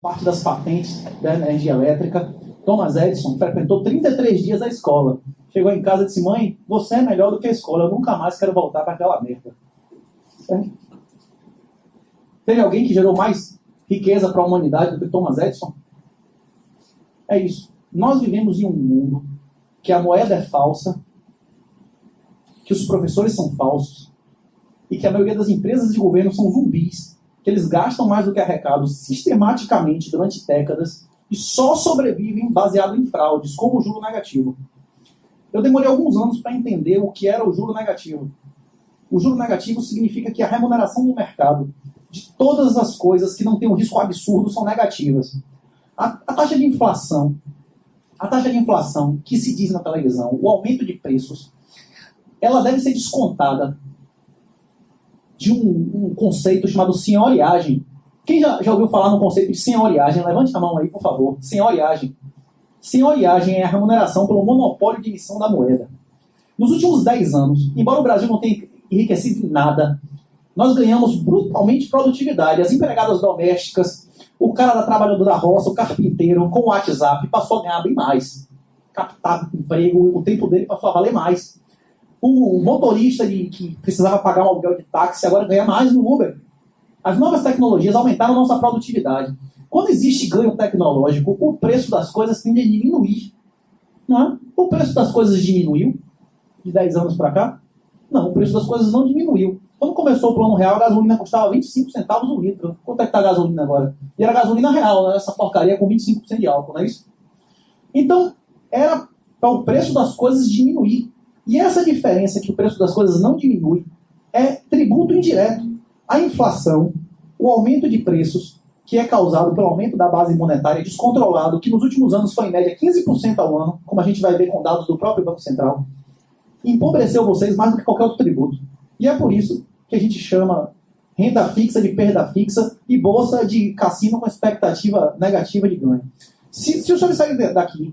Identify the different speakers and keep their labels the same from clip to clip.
Speaker 1: parte das patentes da energia elétrica. Thomas Edison frequentou 33 dias a escola. Chegou em casa e disse: Mãe, você é melhor do que a escola, eu nunca mais quero voltar para aquela merda. Certo? Teve alguém que gerou mais riqueza para a humanidade do que Thomas Edison? É isso. Nós vivemos em um mundo que a moeda é falsa, que os professores são falsos e que a maioria das empresas de governo são zumbis eles gastam mais do que arrecadam sistematicamente durante décadas e só sobrevivem baseado em fraudes, como o juro negativo. Eu demorei alguns anos para entender o que era o juro negativo. O juro negativo significa que a remuneração do mercado de todas as coisas que não têm um risco absurdo são negativas. A, a taxa de inflação, a taxa de inflação que se diz na televisão, o aumento de preços, ela deve ser descontada de um, um conceito chamado senhoriagem. Quem já, já ouviu falar no conceito de senhoriagem? Levante a mão aí, por favor. Senhoriagem. Senhoriagem é a remuneração pelo monopólio de emissão da moeda. Nos últimos 10 anos, embora o Brasil não tenha enriquecido em nada, nós ganhamos brutalmente produtividade. As empregadas domésticas, o cara da trabalhadora da roça, o carpinteiro, com o WhatsApp, passou a ganhar bem mais. Captar emprego, o tempo dele passou a valer mais. O motorista de, que precisava pagar um aluguel de táxi agora ganha mais no Uber. As novas tecnologias aumentaram nossa produtividade. Quando existe ganho tecnológico, o preço das coisas tende a diminuir. Não é? O preço das coisas diminuiu de 10 anos para cá? Não, o preço das coisas não diminuiu. Quando começou o plano real, a gasolina custava 25 centavos o litro. Quanto é que está a gasolina agora? E era gasolina real, né? essa porcaria com 25% de álcool, não é isso? Então, era para o preço das coisas diminuir. E essa diferença que o preço das coisas não diminui é tributo indireto. A inflação, o aumento de preços, que é causado pelo aumento da base monetária descontrolado, que nos últimos anos foi em média 15% ao ano, como a gente vai ver com dados do próprio Banco Central, empobreceu vocês mais do que qualquer outro tributo. E é por isso que a gente chama renda fixa de perda fixa e bolsa de cassino com expectativa negativa de ganho. Se, se o senhor sair daqui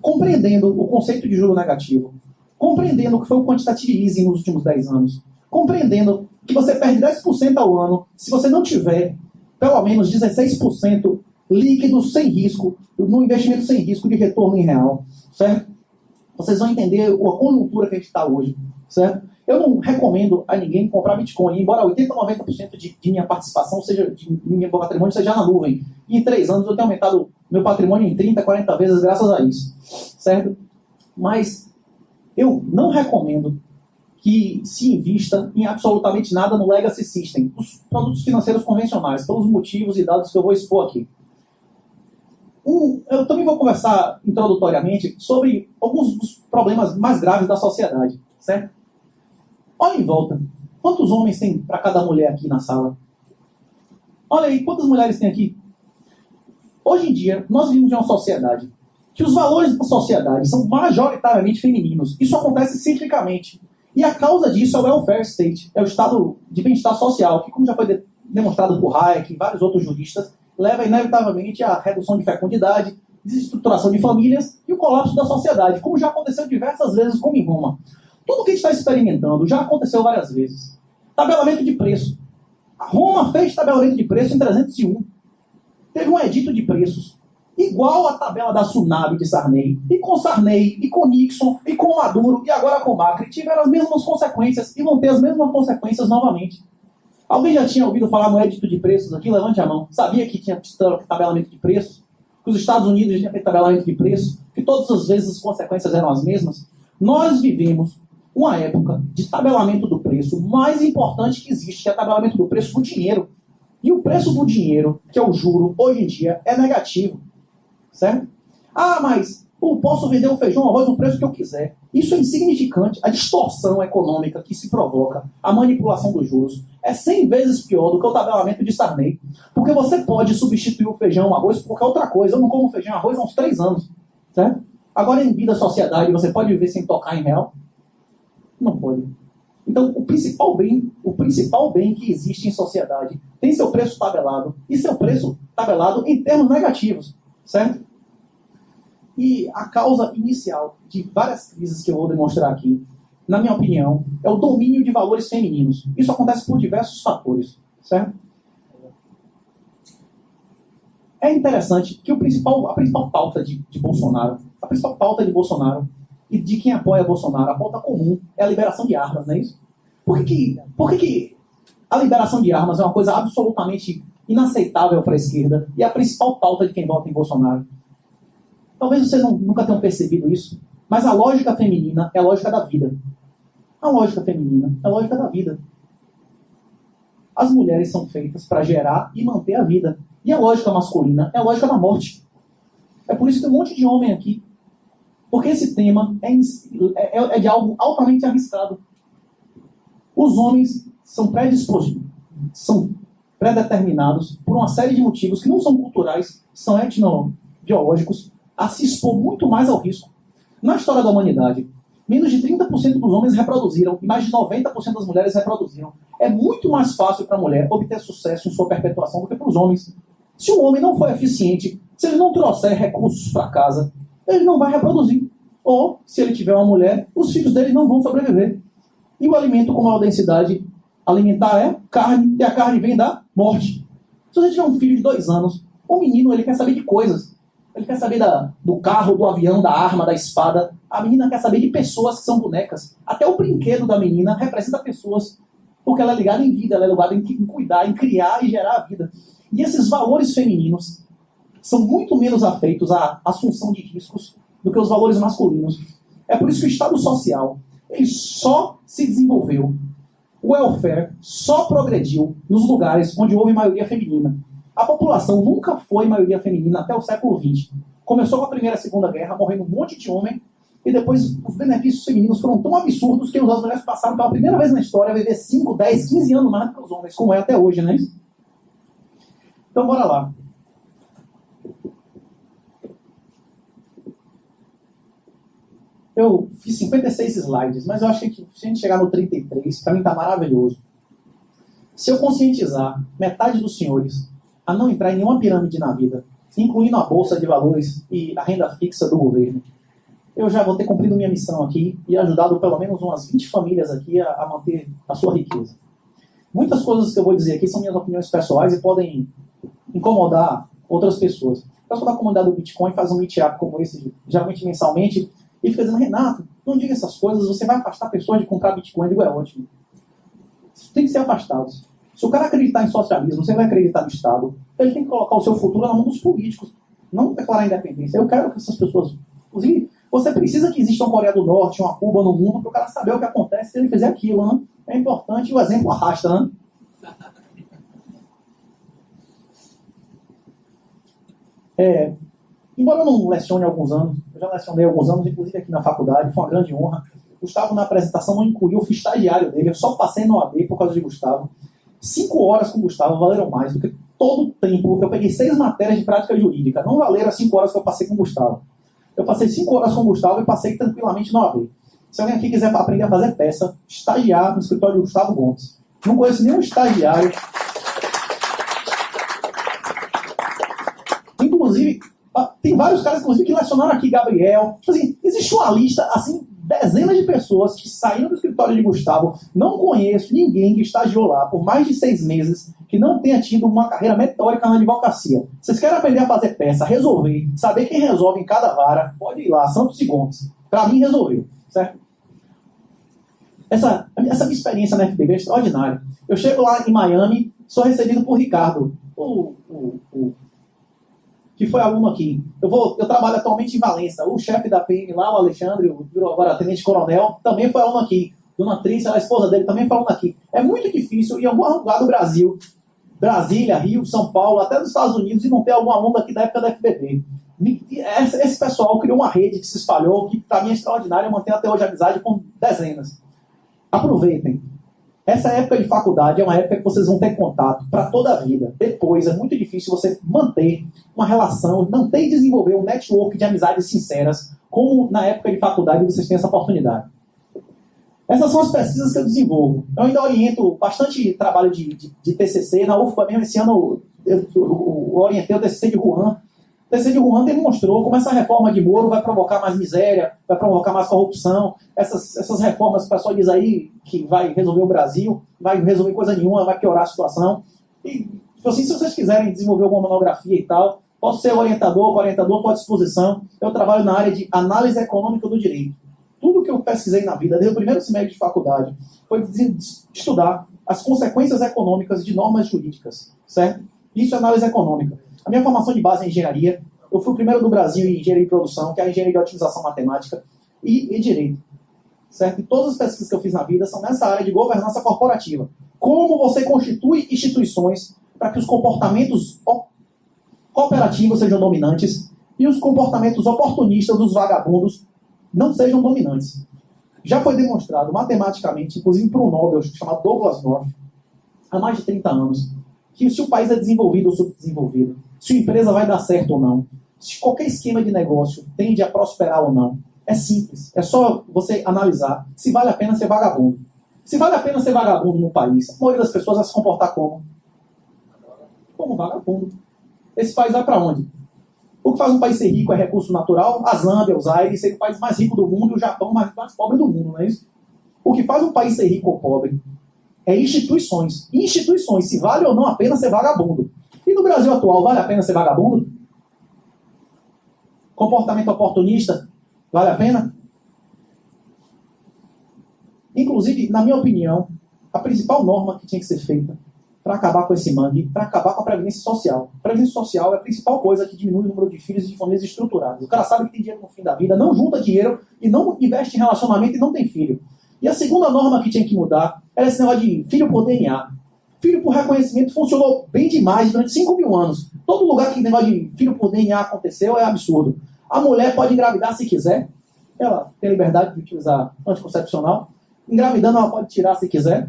Speaker 1: compreendendo o conceito de juro negativo, compreendendo o que foi o quantitative easing nos últimos 10 anos, compreendendo que você perde 10% ao ano se você não tiver pelo menos 16% líquido sem risco, no investimento sem risco de retorno em real, certo? Vocês vão entender a conjuntura que a gente está hoje, certo? Eu não recomendo a ninguém comprar Bitcoin, embora 80% ou 90% de, de, minha participação seja, de meu patrimônio seja na nuvem. Em três anos eu tenho aumentado meu patrimônio em 30, 40 vezes graças a isso, certo? Mas eu não recomendo que se invista em absolutamente nada no legacy system, os produtos financeiros convencionais, pelos motivos e dados que eu vou expor aqui. Eu também vou conversar introdutoriamente sobre alguns dos problemas mais graves da sociedade, certo? Olha em volta. Quantos homens tem para cada mulher aqui na sala? Olha aí, quantas mulheres tem aqui? Hoje em dia, nós vivemos em uma sociedade que os valores da sociedade são majoritariamente femininos. Isso acontece ciclicamente. E a causa disso é o welfare state, é o estado de bem-estar social, que, como já foi demonstrado por Hayek e vários outros juristas, leva inevitavelmente à redução de fecundidade, desestruturação de famílias e o colapso da sociedade, como já aconteceu diversas vezes, como em Roma. Tudo que a gente está experimentando já aconteceu várias vezes. Tabelamento de preço. Roma fez tabelamento de preço em 301. Teve um edito de preços igual a tabela da Tsunami de Sarney, e com Sarney, e com Nixon, e com Maduro, e agora com Macri, tiveram as mesmas consequências e vão ter as mesmas consequências novamente. Alguém já tinha ouvido falar no edito de preços aqui? Levante a mão. Sabia que tinha tabelamento de preços? Que os Estados Unidos tinham feito tabelamento de preços? Que todas as vezes as consequências eram as mesmas? Nós vivemos uma época de tabelamento do preço mais importante que existe, que é o tabelamento do preço do dinheiro. E o preço do dinheiro, que é o juro, hoje em dia é negativo. Certo? Ah, mas eu posso vender o feijão, arroz no preço que eu quiser. Isso é insignificante. A distorção econômica que se provoca, a manipulação dos juros, é 100 vezes pior do que o tabelamento de Sarney. Porque você pode substituir o feijão, o arroz por qualquer outra coisa. Eu não como feijão, arroz há uns 3 anos. Certo? Agora, em vida sociedade, você pode viver sem tocar em real? Não pode. Então, o principal bem, o principal bem que existe em sociedade tem seu preço tabelado e seu preço tabelado em termos negativos. Certo? E a causa inicial de várias crises que eu vou demonstrar aqui, na minha opinião, é o domínio de valores femininos. Isso acontece por diversos fatores, certo? É interessante que o principal, a principal pauta de, de Bolsonaro, a principal pauta de Bolsonaro e de quem apoia Bolsonaro, a pauta comum é a liberação de armas, não é isso? Por que, que, por que, que a liberação de armas é uma coisa absolutamente inaceitável para a esquerda e a principal pauta de quem vota em Bolsonaro? Talvez vocês não, nunca tenham percebido isso, mas a lógica feminina é a lógica da vida. A lógica feminina é a lógica da vida. As mulheres são feitas para gerar e manter a vida. E a lógica masculina é a lógica da morte. É por isso que tem um monte de homem aqui. Porque esse tema é, é, é de algo altamente arriscado. Os homens são predispostos, são predeterminados por uma série de motivos que não são culturais, são etnobiológicos, a se expor muito mais ao risco. Na história da humanidade, menos de 30% dos homens reproduziram e mais de 90% das mulheres reproduziram. É muito mais fácil para a mulher obter sucesso em sua perpetuação do que para os homens. Se o homem não for eficiente, se ele não trouxer recursos para casa, ele não vai reproduzir. Ou, se ele tiver uma mulher, os filhos dele não vão sobreviver. E o alimento com maior densidade alimentar é carne, e a carne vem da morte. Se você tiver um filho de dois anos, o menino ele quer saber de coisas. Ele quer saber da, do carro, do avião, da arma, da espada. A menina quer saber de pessoas que são bonecas. Até o brinquedo da menina representa pessoas. Porque ela é ligada em vida, ela é ligada em, em cuidar, em criar e gerar a vida. E esses valores femininos são muito menos afeitos à assunção de riscos do que os valores masculinos. É por isso que o Estado social ele só se desenvolveu, o welfare só progrediu nos lugares onde houve maioria feminina. A população nunca foi maioria feminina até o século XX. Começou com a Primeira e a Segunda Guerra, morrendo um monte de homem, e depois os benefícios femininos foram tão absurdos que as mulheres passaram pela primeira vez na história a viver 5, 10, 15 anos mais do que os homens, como é até hoje, né? Então, bora lá. Eu fiz 56 slides, mas eu acho que se a gente chegar no 33, para mim está maravilhoso. Se eu conscientizar metade dos senhores a não entrar em nenhuma pirâmide na vida, incluindo a bolsa de valores e a renda fixa do governo, eu já vou ter cumprido minha missão aqui e ajudado pelo menos umas 20 famílias aqui a, a manter a sua riqueza. Muitas coisas que eu vou dizer aqui são minhas opiniões pessoais e podem incomodar outras pessoas. O pessoal da comunidade do Bitcoin faz um meetup como esse, geralmente mensalmente, e fica dizendo, Renato, não diga essas coisas, você vai afastar pessoas de comprar Bitcoin. Eu digo, é ótimo. Tem que ser afastados. Se o cara acreditar em socialismo, você vai acreditar no Estado, ele tem que colocar o seu futuro na mão dos políticos, não declarar independência. Eu quero que essas pessoas. Inclusive, você precisa que exista uma Coreia do Norte, uma Cuba no mundo, para o cara saber o que acontece se ele fizer aquilo. Né? É importante o exemplo arrasta. Né? É, embora eu não lecione há alguns anos, já lecionei alguns anos, inclusive aqui na faculdade, foi uma grande honra. Gustavo, na apresentação, não incluiu o estagiário dele, eu só passei no AB por causa de Gustavo. Cinco horas com Gustavo valeram mais do que todo o tempo. Eu peguei seis matérias de prática jurídica, não valeram as cinco horas que eu passei com Gustavo. Eu passei cinco horas com Gustavo e passei tranquilamente no AB. Se alguém aqui quiser aprender a fazer peça, estagiar no escritório de Gustavo Gomes. Não conheço nenhum estagiário inclusive, tem vários caras, inclusive, que lecionaram aqui, Gabriel. Tipo assim, existe uma lista, assim, dezenas de pessoas que saíram do escritório de Gustavo. Não conheço ninguém que estagiou lá por mais de seis meses que não tenha tido uma carreira meteórica na advocacia. Vocês querem aprender a fazer peça, resolver, saber quem resolve em cada vara, pode ir lá, Santos e Gomes. Para mim, resolveu, certo? Essa, essa minha experiência na FBB é extraordinária. Eu chego lá em Miami, sou recebido por Ricardo, o, o, o que foi aluno aqui. Eu, vou, eu trabalho atualmente em Valença. O chefe da PM lá, o Alexandre, o, agora tenente coronel, também foi aluno aqui. Dona Trícia, a esposa dele, também foi aluno aqui. É muito difícil em algum lugar do Brasil, Brasília, Rio, São Paulo, até dos Estados Unidos, e não ter algum aluno aqui da época da FBB. Esse pessoal criou uma rede que se espalhou, que para mim é extraordinária, eu mantenho até hoje amizade com dezenas. Aproveitem. Essa época de faculdade é uma época que vocês vão ter contato para toda a vida. Depois é muito difícil você manter uma relação, manter e desenvolver um network de amizades sinceras, como na época de faculdade vocês têm essa oportunidade. Essas são as pesquisas que eu desenvolvo. Eu ainda oriento bastante trabalho de, de, de TCC. Na UFPA mesmo, esse ano eu, eu, eu orientei o TCC de Wuhan, TCC de Wuhan demonstrou como essa reforma de Moro vai provocar mais miséria, vai provocar mais corrupção. Essas, essas reformas, o pessoal diz aí que vai resolver o Brasil, vai resolver coisa nenhuma, vai piorar a situação. E, tipo assim, se vocês quiserem desenvolver alguma monografia e tal, Posso ser orientador, orientador, estou à disposição. Eu trabalho na área de análise econômica do direito. Tudo que eu pesquisei na vida, desde o primeiro semestre de faculdade, foi estudar as consequências econômicas de normas jurídicas, certo? Isso é análise econômica. A minha formação de base é engenharia. Eu fui o primeiro do Brasil em engenharia de produção, que é a engenharia de otimização matemática, e, e direito. Certo? E todas as pesquisas que eu fiz na vida são nessa área de governança corporativa. Como você constitui instituições para que os comportamentos cooperativos sejam dominantes e os comportamentos oportunistas dos vagabundos não sejam dominantes. Já foi demonstrado matematicamente, inclusive por um Nobel chamado Douglas North, há mais de 30 anos, que se o país é desenvolvido ou subdesenvolvido, se a empresa vai dar certo ou não, se qualquer esquema de negócio tende a prosperar ou não, é simples. É só você analisar se vale a pena ser vagabundo. Se vale a pena ser vagabundo no país, a maioria das pessoas vai se comportar como? Como vagabundo. Esse país vai para onde? O que faz um país ser rico é recurso natural. A Zâmbia, os Aires, ser o país mais rico do mundo o Japão mais, mais pobre do mundo, não é isso? O que faz um país ser rico ou pobre é instituições. Instituições, se vale ou não a pena ser vagabundo. E no Brasil atual, vale a pena ser vagabundo? Comportamento oportunista, vale a pena? Inclusive, na minha opinião, a principal norma que tinha que ser feita para acabar com esse mangue, para acabar com a previdência social. A previdência social é a principal coisa que diminui o número de filhos de famílias estruturadas. O cara sabe que tem dinheiro no fim da vida, não junta dinheiro e não investe em relacionamento e não tem filho. E a segunda norma que tinha que mudar era esse negócio de filho por DNA. Filho por reconhecimento funcionou bem demais durante 5 mil anos. Todo lugar que negócio de filho por DNA aconteceu é absurdo. A mulher pode engravidar se quiser. Ela tem liberdade de utilizar anticoncepcional. Engravidando, ela pode tirar se quiser.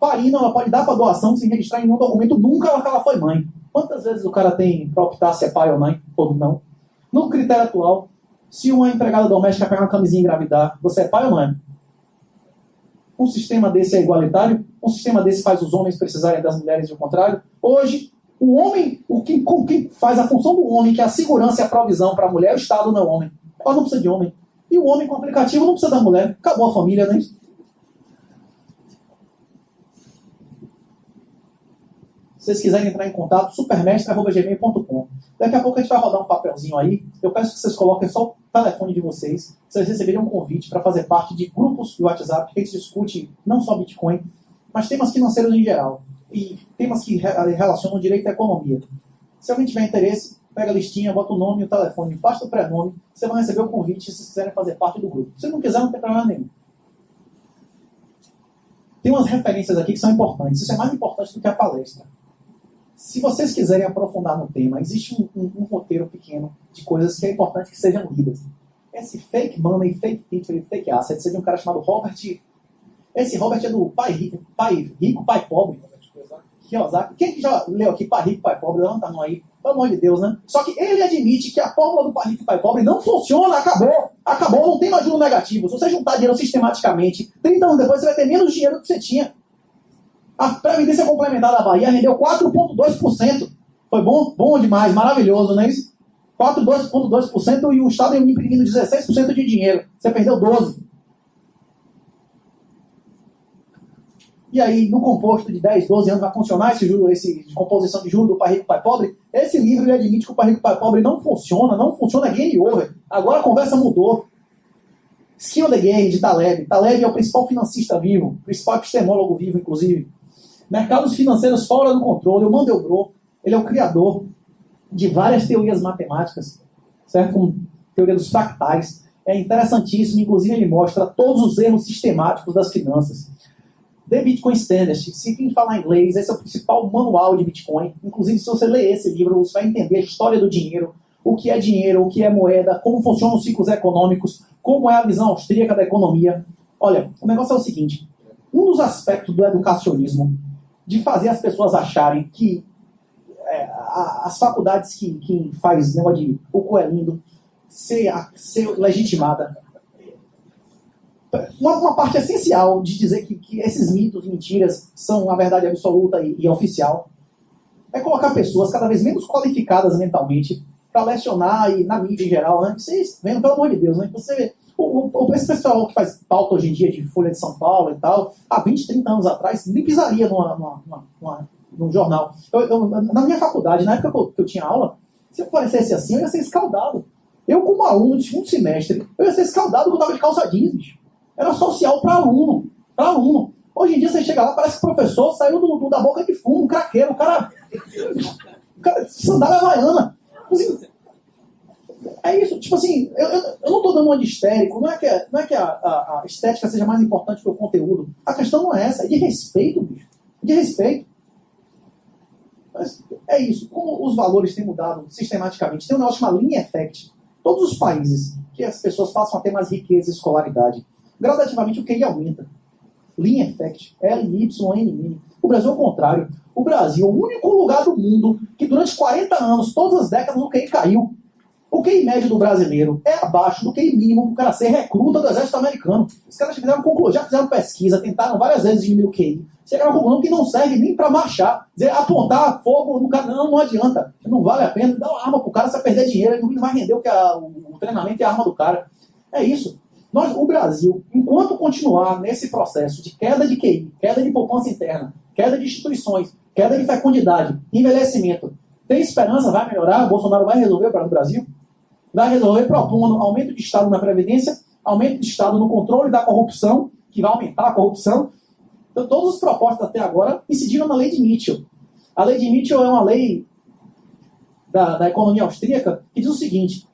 Speaker 1: Parindo, ela pode dar para doação sem registrar em nenhum documento nunca que ela foi mãe. Quantas vezes o cara tem para optar se é pai ou mãe, ou não? No critério atual, se uma empregada doméstica pegar uma camisinha e engravidar, você é pai ou mãe? Um sistema desse é igualitário? Um sistema desse faz os homens precisarem das mulheres e o contrário? Hoje, o homem, o que, com quem faz a função do homem, que é a segurança e a provisão para a mulher, é o Estado, não é o homem. Ela não precisa de homem. E o homem com aplicativo não precisa da mulher. Acabou a família, né? Se vocês quiserem entrar em contato, supermestre.gmail.com. Daqui a pouco a gente vai rodar um papelzinho aí. Eu peço que vocês coloquem só o telefone de vocês. Vocês receberem um convite para fazer parte de grupos de WhatsApp que a gente discute não só Bitcoin, mas temas financeiros em geral. E temas que relacionam direito à economia. Se alguém tiver interesse, pega a listinha, bota o nome e o telefone, basta o pré-nome, você vai receber o convite se vocês quiserem fazer parte do grupo. Se não quiser, não tem problema nenhum. Tem umas referências aqui que são importantes. Isso é mais importante do que a palestra. Se vocês quiserem aprofundar no tema, existe um, um, um, roteiro pequeno de coisas que é importante que sejam lidas. Esse fake money, fake teacher fake asset seria um cara chamado Robert. Esse Robert é do pai rico, pai, rico, pai pobre. Kiyosaki. Quem que já leu aqui Pai Rico, Pai Pobre? Levanta a mão aí. Pelo amor de Deus, né? Só que ele admite que a fórmula do Pai Rico, Pai Pobre não funciona, acabou. Acabou, não tem mais juro negativo. Se você juntar dinheiro sistematicamente, 30 anos depois você vai ter menos dinheiro do que você tinha. A Previdência Complementar da Bahia rendeu 4,2%. Foi bom? Bom demais, maravilhoso, não é isso? 4,2% e o Estado imprimindo 16% de dinheiro. Você perdeu 12%. E aí, no composto de 10, 12 anos, vai funcionar esse juro, esse de composição de juros do Pai Rico Pai Pobre? Esse livro ele admite que o Pai Rico Pai Pobre não funciona, não funciona game over. Agora a conversa mudou. Skin of the Game, de Taleb. Taleb é o principal financista vivo, principal epistemólogo vivo, inclusive. Mercados financeiros fora do controle. O Mandelbrot, ele é o criador de várias teorias matemáticas, certo? Como teoria dos fractais. É interessantíssimo, inclusive ele mostra todos os erros sistemáticos das finanças. The Bitcoin Standard, se quem falar inglês, esse é o principal manual de Bitcoin. Inclusive, se você ler esse livro, você vai entender a história do dinheiro, o que é dinheiro, o que é moeda, como funcionam os ciclos econômicos, como é a visão austríaca da economia. Olha, o negócio é o seguinte: um dos aspectos do educacionismo de fazer as pessoas acharem que é, a, as faculdades que, que faz negócio de o coelindo ser, ser legitimada. Uma, uma, parte essencial de dizer que, que, esses mitos, mentiras, são a verdade absoluta e, e oficial é colocar pessoas cada vez menos qualificadas mentalmente para lecionar e na mídia em geral, né? Vocês vendo, pelo amor de Deus, né? Você o, o, esse pessoal que faz pauta hoje em dia de Folha de São Paulo e tal, há 20, 30 anos atrás, nem pisaria numa, numa, numa, numa num jornal. Eu, eu, na minha faculdade, na época que eu, que eu tinha aula, Se eu parecesse assim, eu ia ser escaldado. Eu, como aluno de segundo semestre, eu ia ser escaldado quando eu tava de calça jeans, bicho. Era social para aluno. Para aluno. Hoje em dia você chega lá, parece que o professor saiu do, do da boca de fumo, um craqueiro, o cara. O cara sandália havaiana. Assim, é isso, tipo assim, eu, eu, eu não estou dando uma de histérico, não é que, não é que a, a, a, estética seja mais importante que o conteúdo. A questão não é essa, é de respeito, bicho. De respeito. Mas é isso. Como os valores têm mudado sistematicamente, tem um negócio chamado linha effect. Todos os países que as pessoas passam a ter mais riqueza e escolaridade, gradativamente o QI aumenta. Linha effect, L, Y, N, N. O Brasil é o contrário. O Brasil é o único lugar do mundo que durante 40 anos, todas as décadas, o QI caiu. O QI médio do brasileiro é abaixo do QI mínimo para o cara ser recruta do exército americano. Os caras fizeram conclusão, já fizeram pesquisa, tentaram várias vezes diminuir o QI. Chegaram à conclusão que não serve nem para marchar. Dizer, apontar fogo no cara, não, não adianta. Não vale a pena. Dá uma arma pro cara, você vai perder dinheiro, ele não vai render o, que a, o treinamento e a arma do cara. É isso. Nós, o Brasil, enquanto continuar nesse processo de queda de QI, queda de poupança interna, queda de instituições, queda de fecundidade, envelhecimento, tem esperança? Vai melhorar? O Bolsonaro vai resolver para o Brasil? Vai resolver propondo aumento de Estado na Previdência, aumento de Estado no controle da corrupção, que vai aumentar a corrupção. Então, todas as propostas até agora incidiram na lei de Mitchell. A lei de Mitchell é uma lei da, da economia austríaca que diz o seguinte: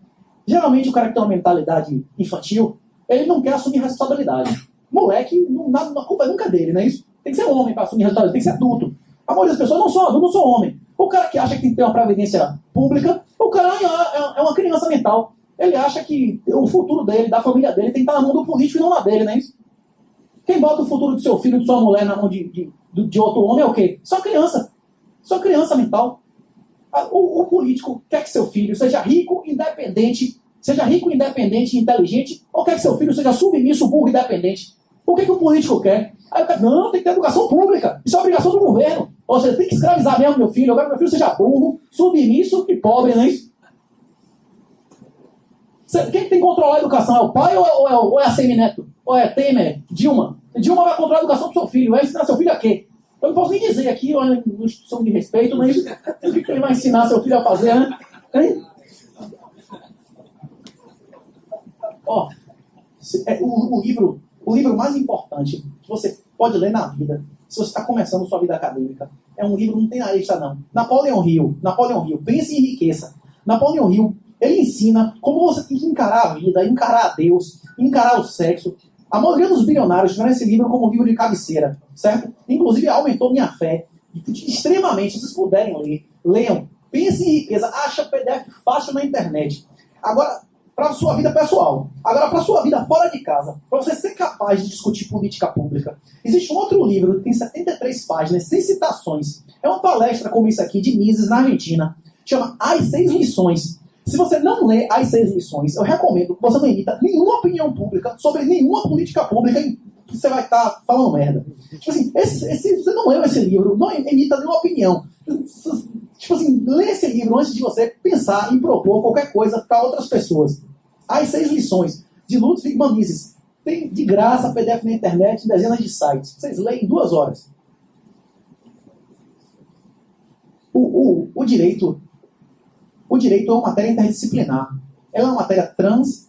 Speaker 1: geralmente o cara que tem uma mentalidade infantil, ele não quer assumir responsabilidade. Moleque, não, a culpa nunca é dele, não é isso? Tem que ser homem para assumir responsabilidade, tem que ser adulto. A maioria das pessoas não são não são homem. O cara que acha que tem que ter uma previdência pública, o cara é, é uma criança mental. Ele acha que o futuro dele, da família dele, tem que estar na mão do político e não na dele, não é isso? Quem bota o futuro do seu filho, de sua mulher na mão de, de, de outro homem é o quê? Só criança. Só criança mental. O, o, político quer que seu filho seja rico, independente, seja rico, independente e inteligente, ou quer que seu filho seja submisso, burro e independente. O que, que o político quer? Aí não, tem que ter educação pública. Isso é obrigação do governo. Ou seja, tem que escravizar mesmo meu filho. Eu quero que meu filho seja burro, submisso e pobre, não é isso? Quem tem que controlar a educação? É o pai ou é, ou é, ou é a Semineto? Ou é Temer? Dilma? Dilma vai controlar a educação do seu filho. Vai ensinar seu filho a quê? Eu não posso nem dizer aqui, é uma instituição de respeito, mas o que ele vai ensinar seu filho a fazer, né? Hein? Ó, é, o, o, livro, o livro mais importante que você pode ler na vida se você está começando sua vida acadêmica. É um livro, não tem lista não. Napoleão Hill, Napoleão Hill, pense em riqueza. Napoleão Hill, ele ensina como você tem que encarar a vida, encarar a Deus, encarar o sexo. A maioria dos bilionários tiveram esse livro como livro de cabeceira, certo? Inclusive aumentou minha fé extremamente. Se vocês puderem ler, leiam. Pense em riqueza, acha PDF fácil na internet. Agora, para a sua vida pessoal. Agora, para a sua vida fora de casa, para você ser capaz de discutir política pública, existe um outro livro que tem 73 páginas, sem citações. É uma palestra como isso aqui, de Mises, na Argentina. Chama As Seis Lições. Se você não lê As Seis Lições, eu recomendo que você não emita nenhuma opinião pública sobre nenhuma política pública que você vai estar tá falando merda. Tipo assim, esse, esse, você não leu esse livro, não emita nenhuma opinião. Tipo assim, lê esse livro antes de você pensar em propor qualquer coisa para outras pessoas. As seis lições de Ludwig Mises. Tem de graça PDF na internet, em dezenas de sites. Vocês leem em duas horas. O, o, o direito o direito é uma matéria interdisciplinar. Ela é uma matéria trans,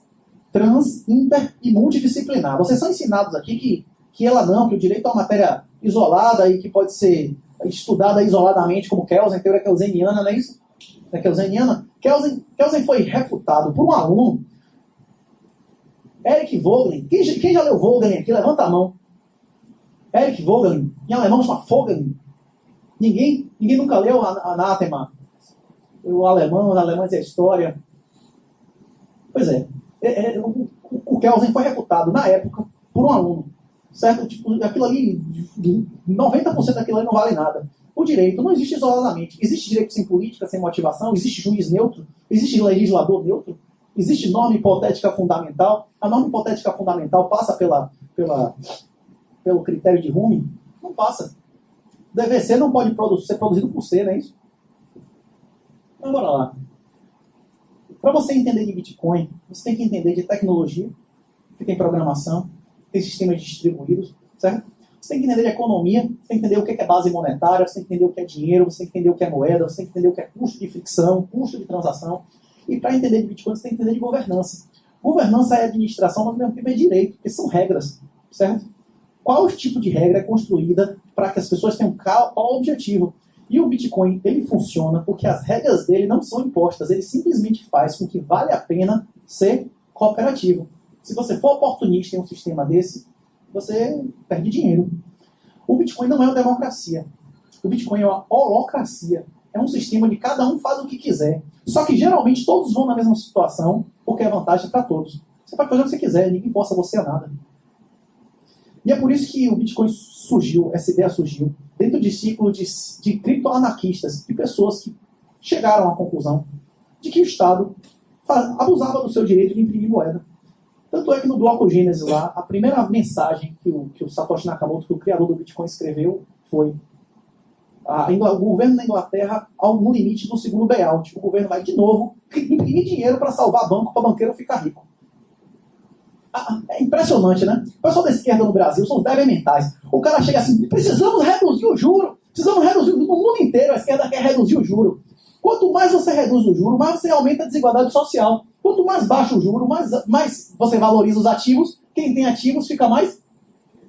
Speaker 1: trans, inter e multidisciplinar. Vocês são ensinados aqui que, que ela não, que o direito é uma matéria isolada e que pode ser estudada isoladamente, como Kelsen, teoria kelseniana, não é isso? É kelseniana? Kelsen, Kelsen foi refutado por um aluno, Eric Vogelin. Quem, quem já leu Vogelin aqui? Levanta a mão. Eric Vogelin. Em alemão chama Vogelin. Ninguém, ninguém nunca leu Anátema. O alemão, os alemães e a história. Pois é. É, é o, o Kelsen foi refutado na época por um aluno certo? Tipo, aquilo ali, 90% daquilo ali não vale nada. O direito não existe isoladamente. Existe direito sem política, sem motivação, existe juiz neutro, existe legislador neutro, existe norma hipotética fundamental. A norma hipotética fundamental passa pela, pela, pelo critério de Rumi? Não passa. DVC não pode produ ser produzido por C, não é isso? Então, bora lá. Para você entender de Bitcoin, você tem que entender de tecnologia, que tem programação, tem sistemas distribuídos, certo? Você tem que entender de economia, você tem que entender o que é base monetária, você tem que entender o que é dinheiro, você tem que entender o que é moeda, você tem que entender o que é custo de fricção, custo de transação. E para entender de Bitcoin, você tem que entender de governança. Governança é administração, mas mesmo tempo é direito, porque são regras, certo? Qual tipo de regra é construída para que as pessoas tenham qual objetivo? E o Bitcoin, ele funciona porque as regras dele não são impostas, ele simplesmente faz com que vale a pena ser cooperativo. Se você for oportunista em um sistema desse, você perde dinheiro. O Bitcoin não é uma democracia. O Bitcoin é uma holocracia. É um sistema onde cada um faz o que quiser. Só que geralmente todos vão na mesma situação, porque é vantagem para todos. Você pode fazer o que você quiser, ninguém força você a nada. E é por isso que o Bitcoin surgiu, essa ideia surgiu, dentro de ciclo de, de criptoanarquistas, de pessoas que chegaram à conclusão de que o Estado abusava do seu direito de imprimir moeda. Tanto é que no bloco Gênesis lá, a primeira mensagem que o, que o Satoshi Nakamoto, que o criador do Bitcoin, escreveu foi a, o governo da Inglaterra ao, no limite do segundo bailout. O governo vai de novo imprimir dinheiro para salvar banco, para banqueiro ficar rico. É impressionante, né? O pessoal da esquerda no Brasil são débeis mentais. O cara chega assim, precisamos reduzir o juro. Precisamos reduzir, no mundo inteiro a esquerda quer reduzir o juro. Quanto mais você reduz o juro, mais você aumenta a desigualdade social. Quanto mais baixo o juro, mais, mais você valoriza os ativos. Quem tem ativos fica mais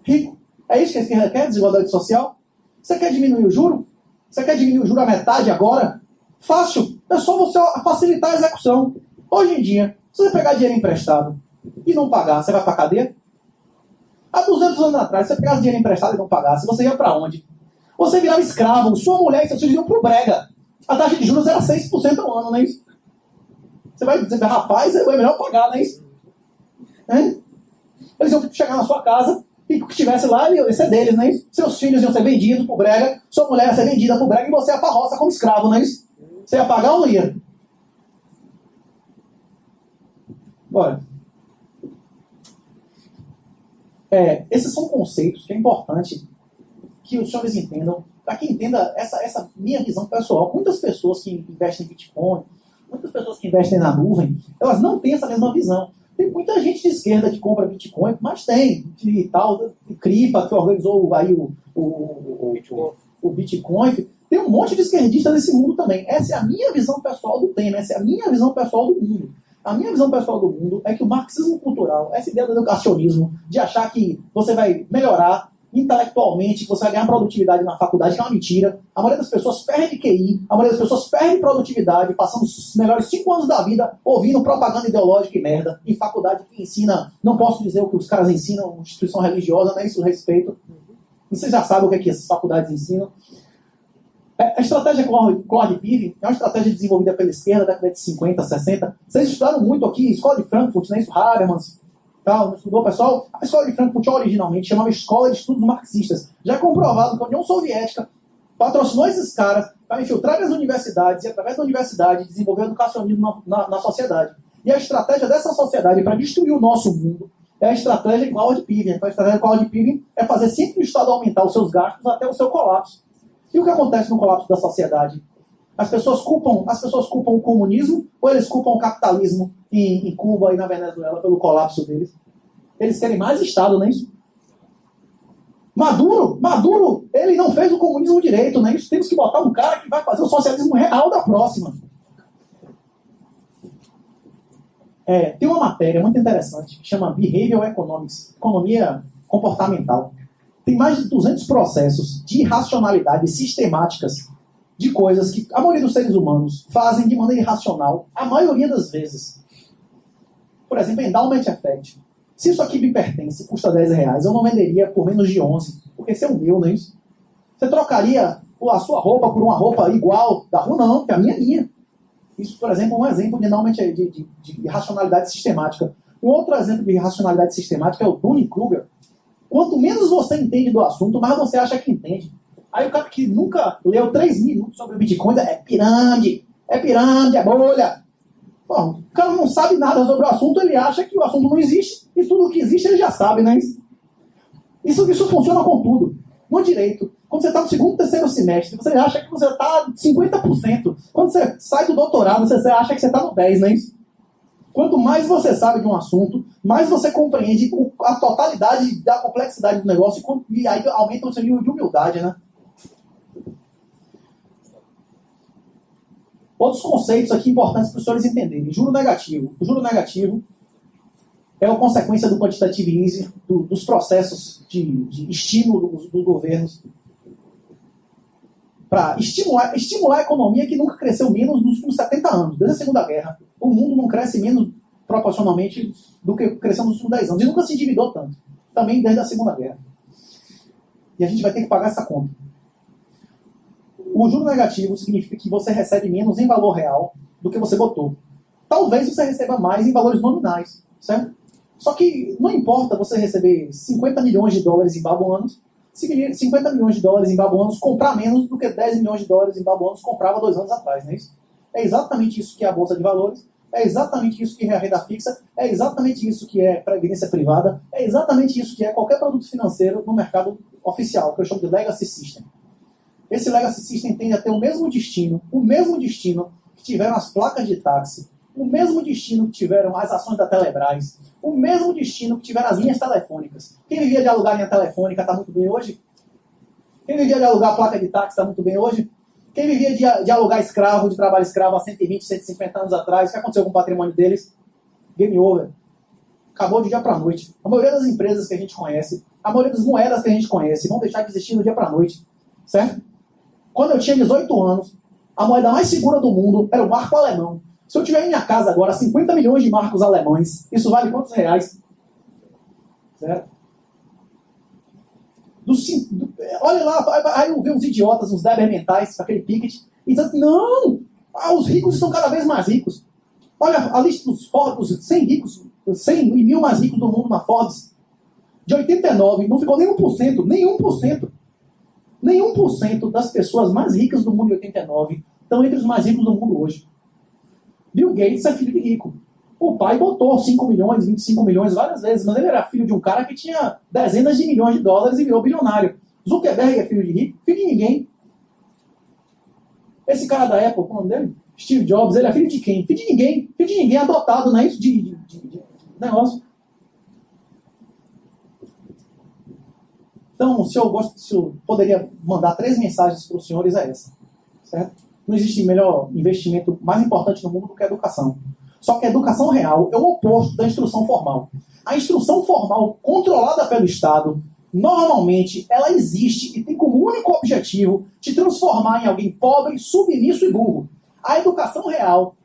Speaker 1: rico. É isso que a esquerda quer, desigualdade social? Você quer diminuir o juro? Você quer diminuir o juro à metade agora? Fácil. É só você facilitar a execução. Hoje em dia, se você pegar dinheiro emprestado e não pagar, você vai para cadeia? Há 200 anos atrás, você pegasse dinheiro emprestado e não pagasse, você ia para onde? Você virava escravo, sua mulher e seus filhos iam pro brega. A taxa de juros era 6% ao ano, não é isso? Você vai dizer, rapaz, é melhor pagar, não é isso? Eles iam chegar na sua casa e o que estivesse lá ia ser deles, não é isso? Seus filhos iam ser vendidos pro brega, sua mulher ia ser vendida pro brega e você ia pra roça como escravo, não é isso? Você ia pagar ou não ia? Bora. É, esses são conceitos que é importante que os senhores entendam, para que entenda essa, essa minha visão pessoal. Muitas pessoas que investem em Bitcoin, muitas pessoas que investem na nuvem, elas não têm essa mesma visão. Tem muita gente de esquerda que compra Bitcoin, mas tem, de tal, de Cripa, que organizou aí o, o, o, Bitcoin. o Bitcoin. Tem um monte de esquerdistas nesse mundo também. Essa é a minha visão pessoal do tema, essa é a minha visão pessoal do mundo. A minha visão pessoal do mundo é que o marxismo cultural, essa ideia do educacionismo, de achar que você vai melhorar intelectualmente, que você vai ganhar produtividade na faculdade, que é uma mentira. A maioria das pessoas perde QI, a maioria das pessoas perde produtividade, passando os melhores cinco anos da vida ouvindo propaganda ideológica e merda, em faculdade que ensina, não posso dizer o que os caras ensinam, instituição religiosa, não é isso, respeito. Vocês já sabem o que, é que essas faculdades ensinam. É, a estratégia Claude Piven é uma estratégia desenvolvida pela esquerda da década de 50, 60. Vocês estudaram muito aqui, Escola de Frankfurt, né? Isso, Habermas, tal, estudou, pessoal? A Escola de Frankfurt originalmente chamava Escola de Estudos Marxistas. Já é comprovado que a União Soviética patrocinou esses caras para infiltrar as universidades e, através da universidade, desenvolver o educacionismo na, na, na sociedade. E a estratégia dessa sociedade para destruir o nosso mundo é a estratégia Claude Piven. A estratégia Claude Piven é fazer sempre o Estado aumentar os seus gastos até o seu colapso. E o que acontece no colapso da sociedade? As pessoas culpam, as pessoas culpam o comunismo ou eles culpam o capitalismo em, em Cuba e na Venezuela pelo colapso deles? Eles querem mais Estado, não é isso? Maduro, Maduro, ele não fez o comunismo direito, não é isso? Temos que botar um cara que vai fazer o socialismo real da próxima. É, tem uma matéria muito interessante que chama Behavioral Economics, economia comportamental tem mais de 200 processos de irracionalidade sistemáticas de coisas que a maioria dos seres humanos fazem de maneira irracional, a maioria das vezes. Por exemplo, endowment effect. Se isso aqui me pertence, custa 10 reais, eu não venderia por menos de 11, porque esse é o meu, não é isso? Você trocaria a sua roupa por uma roupa igual da rua? Não, porque a minha é minha. Isso, por exemplo, é um exemplo de, de, de, de irracionalidade sistemática. Um outro exemplo de irracionalidade sistemática é o Dunning-Kruger, Quanto menos você entende do assunto, mais você acha que entende. Aí o cara que nunca leu três minutos sobre Bitcoin é pirâmide, é pirâmide, é bolha. Bom, o cara não sabe nada sobre o assunto, ele acha que o assunto não existe e tudo que existe ele já sabe, né? Isso, isso funciona com tudo. No direito, quando você está no segundo, terceiro semestre, você acha que você está 50%. Quando você sai do doutorado, você acha que você está no 10%, não é isso? Quanto mais você sabe de um assunto, mais você compreende a totalidade da complexidade do negócio e aí aumenta o seu nível de humildade, né? Outros conceitos aqui importantes para os senhores entenderem. Juro negativo. O juro negativo é uma consequência do quantitative easing, do, dos processos de, de estímulo dos, dos governos para estimular, estimular a economia que nunca cresceu menos nos últimos 70 anos, desde a Segunda Guerra. O mundo não cresce menos proporcionalmente do que cresceu nos últimos 10 anos. E nunca se endividou tanto. Também desde a Segunda Guerra. E a gente vai ter que pagar essa conta. O juro negativo significa que você recebe menos em valor real do que você botou. Talvez você receba mais em valores nominais, certo? Só que não importa você receber 50 milhões de dólares em babuanos 50 milhões de dólares em babuanos comprar menos do que 10 milhões de dólares em babuanos comprava dois anos atrás, não é isso? É exatamente isso que é a Bolsa de Valores, é exatamente isso que é a renda fixa, é exatamente isso que é previdência privada, é exatamente isso que é qualquer produto financeiro no mercado oficial, que eu chamo de legacy system. Esse legacy system tende a ter o mesmo destino, o mesmo destino que tiveram as placas de táxi, o mesmo destino que tiveram as ações da Telebrás, o mesmo destino que tiveram as linhas telefônicas. Quem vivia de alugar linha telefônica está muito bem hoje? Quem vivia de alugar placa de táxi está muito bem hoje? Quem vivia de, de, alugar escravo, de trabalho escravo há 120, 150 anos atrás, o que aconteceu com o patrimônio deles? Game over. Acabou de dia para noite. A maioria das empresas que a gente conhece, a maioria das moedas que a gente conhece, vão deixar de existir do dia para noite. Certo? Quando eu tinha 18 anos, a moeda mais segura do mundo era o marco alemão. Se eu tiver em minha casa agora 50 milhões de marcos alemães, isso vale quantos reais? Certo? Do, do, olha lá, aí eu vi uns idiotas, uns débeis mentais, aquele Pickett, e dizendo, não, ah, os ricos estão cada vez mais ricos. Olha a lista dos Forbes, 100 ricos, 100 e mil mais ricos do mundo na Forbes. De 89, não ficou nem 1%, nem 1%. Nem 1% das pessoas mais ricas do mundo em 89 estão entre os mais ricos do mundo hoje. Bill Gates é filho de rico. O pai botou 5 milhões, 25 milhões várias vezes, mas ele era filho de um cara que tinha dezenas de milhões de dólares e virou bilionário. Zuckerberg é filho de rico, filho de ninguém. Esse cara da Apple, qual é o nome dele? Steve Jobs, ele é filho de quem? Filho de ninguém. Filho de ninguém, adotado, não é isso? De, de, de, de negócio. Então, se eu gosto, se eu poderia mandar três mensagens para os senhores, é essa. Certo? Não existe melhor investimento mais importante no mundo do que a educação. Só que a educação real é o oposto da instrução formal. A instrução formal, controlada pelo Estado, normalmente ela existe e tem como único objetivo te transformar em alguém pobre, submisso e burro. A educação real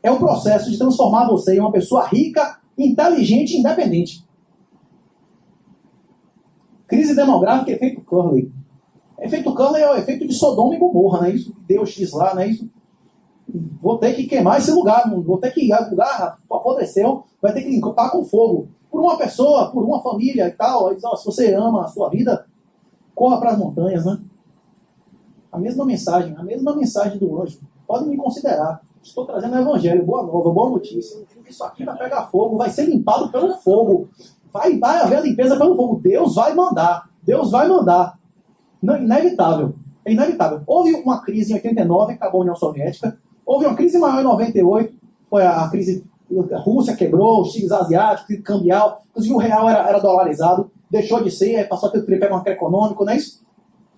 Speaker 1: é o processo de transformar você em uma pessoa rica, inteligente e independente. Crise demográfica, efeito Curley. Efeito Cana é o efeito de Sodoma e Gomorra, não é isso? Deus diz lá, não é isso? Vou ter que queimar esse lugar, vou ter que ir, o lugar apodreceu, vai ter que limpar com fogo. Por uma pessoa, por uma família e tal. Diz, se você ama a sua vida, corra para as montanhas, né? A mesma mensagem, a mesma mensagem do anjo. Podem me considerar. Estou trazendo o evangelho, boa nova, boa notícia. Isso aqui vai pegar fogo, vai ser limpado pelo fogo. Vai, vai haver a limpeza pelo fogo. Deus vai mandar. Deus vai mandar. Inevitável. É inevitável. Houve uma crise em 89, acabou a União Soviética. Houve uma crise maior em 98, foi a crise. A Rússia quebrou, os tigres asiáticos, crise cambial. Inclusive o real era, era dolarizado, deixou de ser, passou a ter o tripé macroeconômico, não é isso?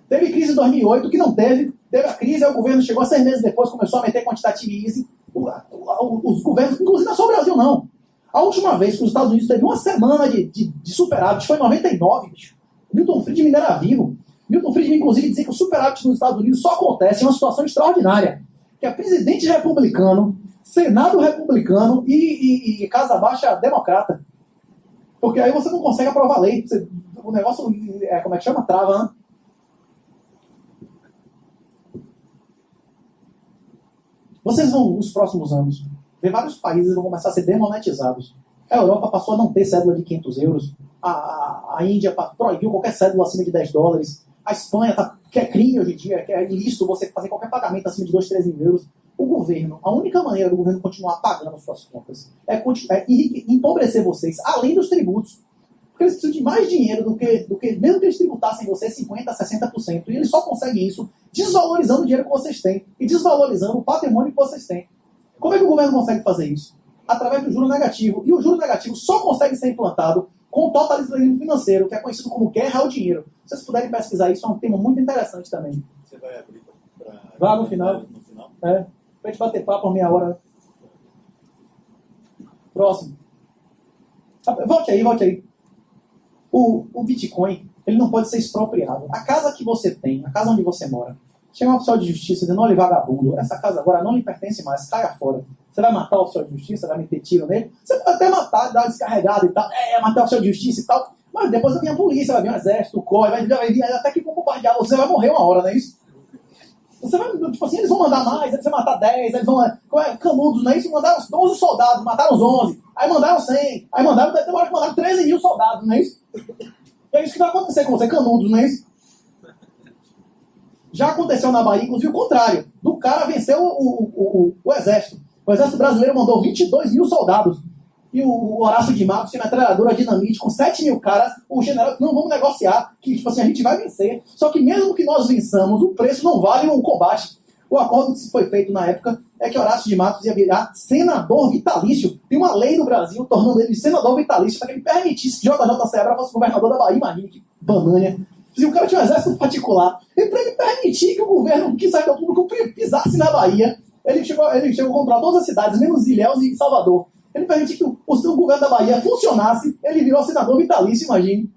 Speaker 1: Teve crise em 2008, que não teve. Teve a crise, aí o governo chegou seis meses depois, começou a meter quantitative easing. Os governos, inclusive não é só o Brasil, não. A última vez que os Estados Unidos teve uma semana de, de, de superávit foi em 99, bicho. Milton Friedman era vivo. Milton Friedman, inclusive, dizia que o superávit nos Estados Unidos só acontece em uma situação extraordinária. Que é presidente republicano, Senado republicano e, e, e Casa Baixa democrata. Porque aí você não consegue aprovar lei. Você, o negócio, é, como é que chama? Trava, né? Vocês vão, nos próximos anos, ver vários países vão começar a ser demonetizados. A Europa passou a não ter cédula de 500 euros. A, a, a Índia proibiu qualquer cédula acima de 10 dólares. A Espanha tá, que é crime hoje em dia, que é ilícito você fazer qualquer pagamento acima de 2, 3 mil euros. O governo, a única maneira do governo continuar pagando as suas contas é, é empobrecer vocês, além dos tributos. Porque eles precisam de mais dinheiro do que, do que mesmo que eles tributassem vocês 50%, 60%. E eles só conseguem isso desvalorizando o dinheiro que vocês têm e desvalorizando o patrimônio que vocês têm. Como é que o governo consegue fazer isso? através do juro negativo. E o juro negativo só consegue ser implantado com o totalitarismo financeiro, que é conhecido como guerra ao dinheiro. Se vocês puderem pesquisar isso, é um tema muito interessante também.
Speaker 2: Você vai abrir para.
Speaker 1: Lá no final.
Speaker 2: No final?
Speaker 1: É. Pra gente bater papo por meia hora. Próximo. Volte aí, volte aí. O, o Bitcoin, ele não pode ser expropriado. A casa que você tem, a casa onde você mora, chega um oficial de justiça dizendo, olha, vagabundo, essa casa agora não lhe pertence mais, caia fora. Você vai matar o oficial de justiça, vai meter tiro nele? Você pode até matar, dar uma descarregada e tal, é, matar o oficial de justiça e tal, mas depois vir a polícia, vai vir o exército, o vai vai vir até que vão bombardear você, vai morrer uma hora, não é isso? Você vai, tipo assim, eles vão mandar mais, eles vão matar 10, eles vão. É, canudos, não é isso? Mandaram 11 soldados, mataram os 11, aí mandaram 100, aí mandaram, tem hora que mandaram 13 mil soldados, não é isso? É isso que vai acontecer com você, canudos, não é isso? Já aconteceu na Bahia, inclusive o contrário. Do cara venceu o, o, o, o exército. O exército brasileiro mandou 22 mil soldados. E o Horácio de Matos tinha metralhadora dinamite com 7 mil caras. O general, não, vamos negociar, que tipo assim, a gente vai vencer. Só que mesmo que nós vençamos, o preço não vale o combate. O acordo que foi feito na época é que Horácio de Matos ia virar senador vitalício. Tem uma lei no Brasil tornando ele senador vitalício para que ele permitisse que JJ Sebra fosse governador da Bahia. Imagina que banana. Se o cara tinha um exército particular, e para ele permitir que o governo, que saiu público, pisasse na Bahia, ele chegou, ele chegou a controlar todas as cidades, menos Ilhéus e Salvador. Ele permitiu que o, o governo da Bahia funcionasse, ele virou senador vitalício, imagine.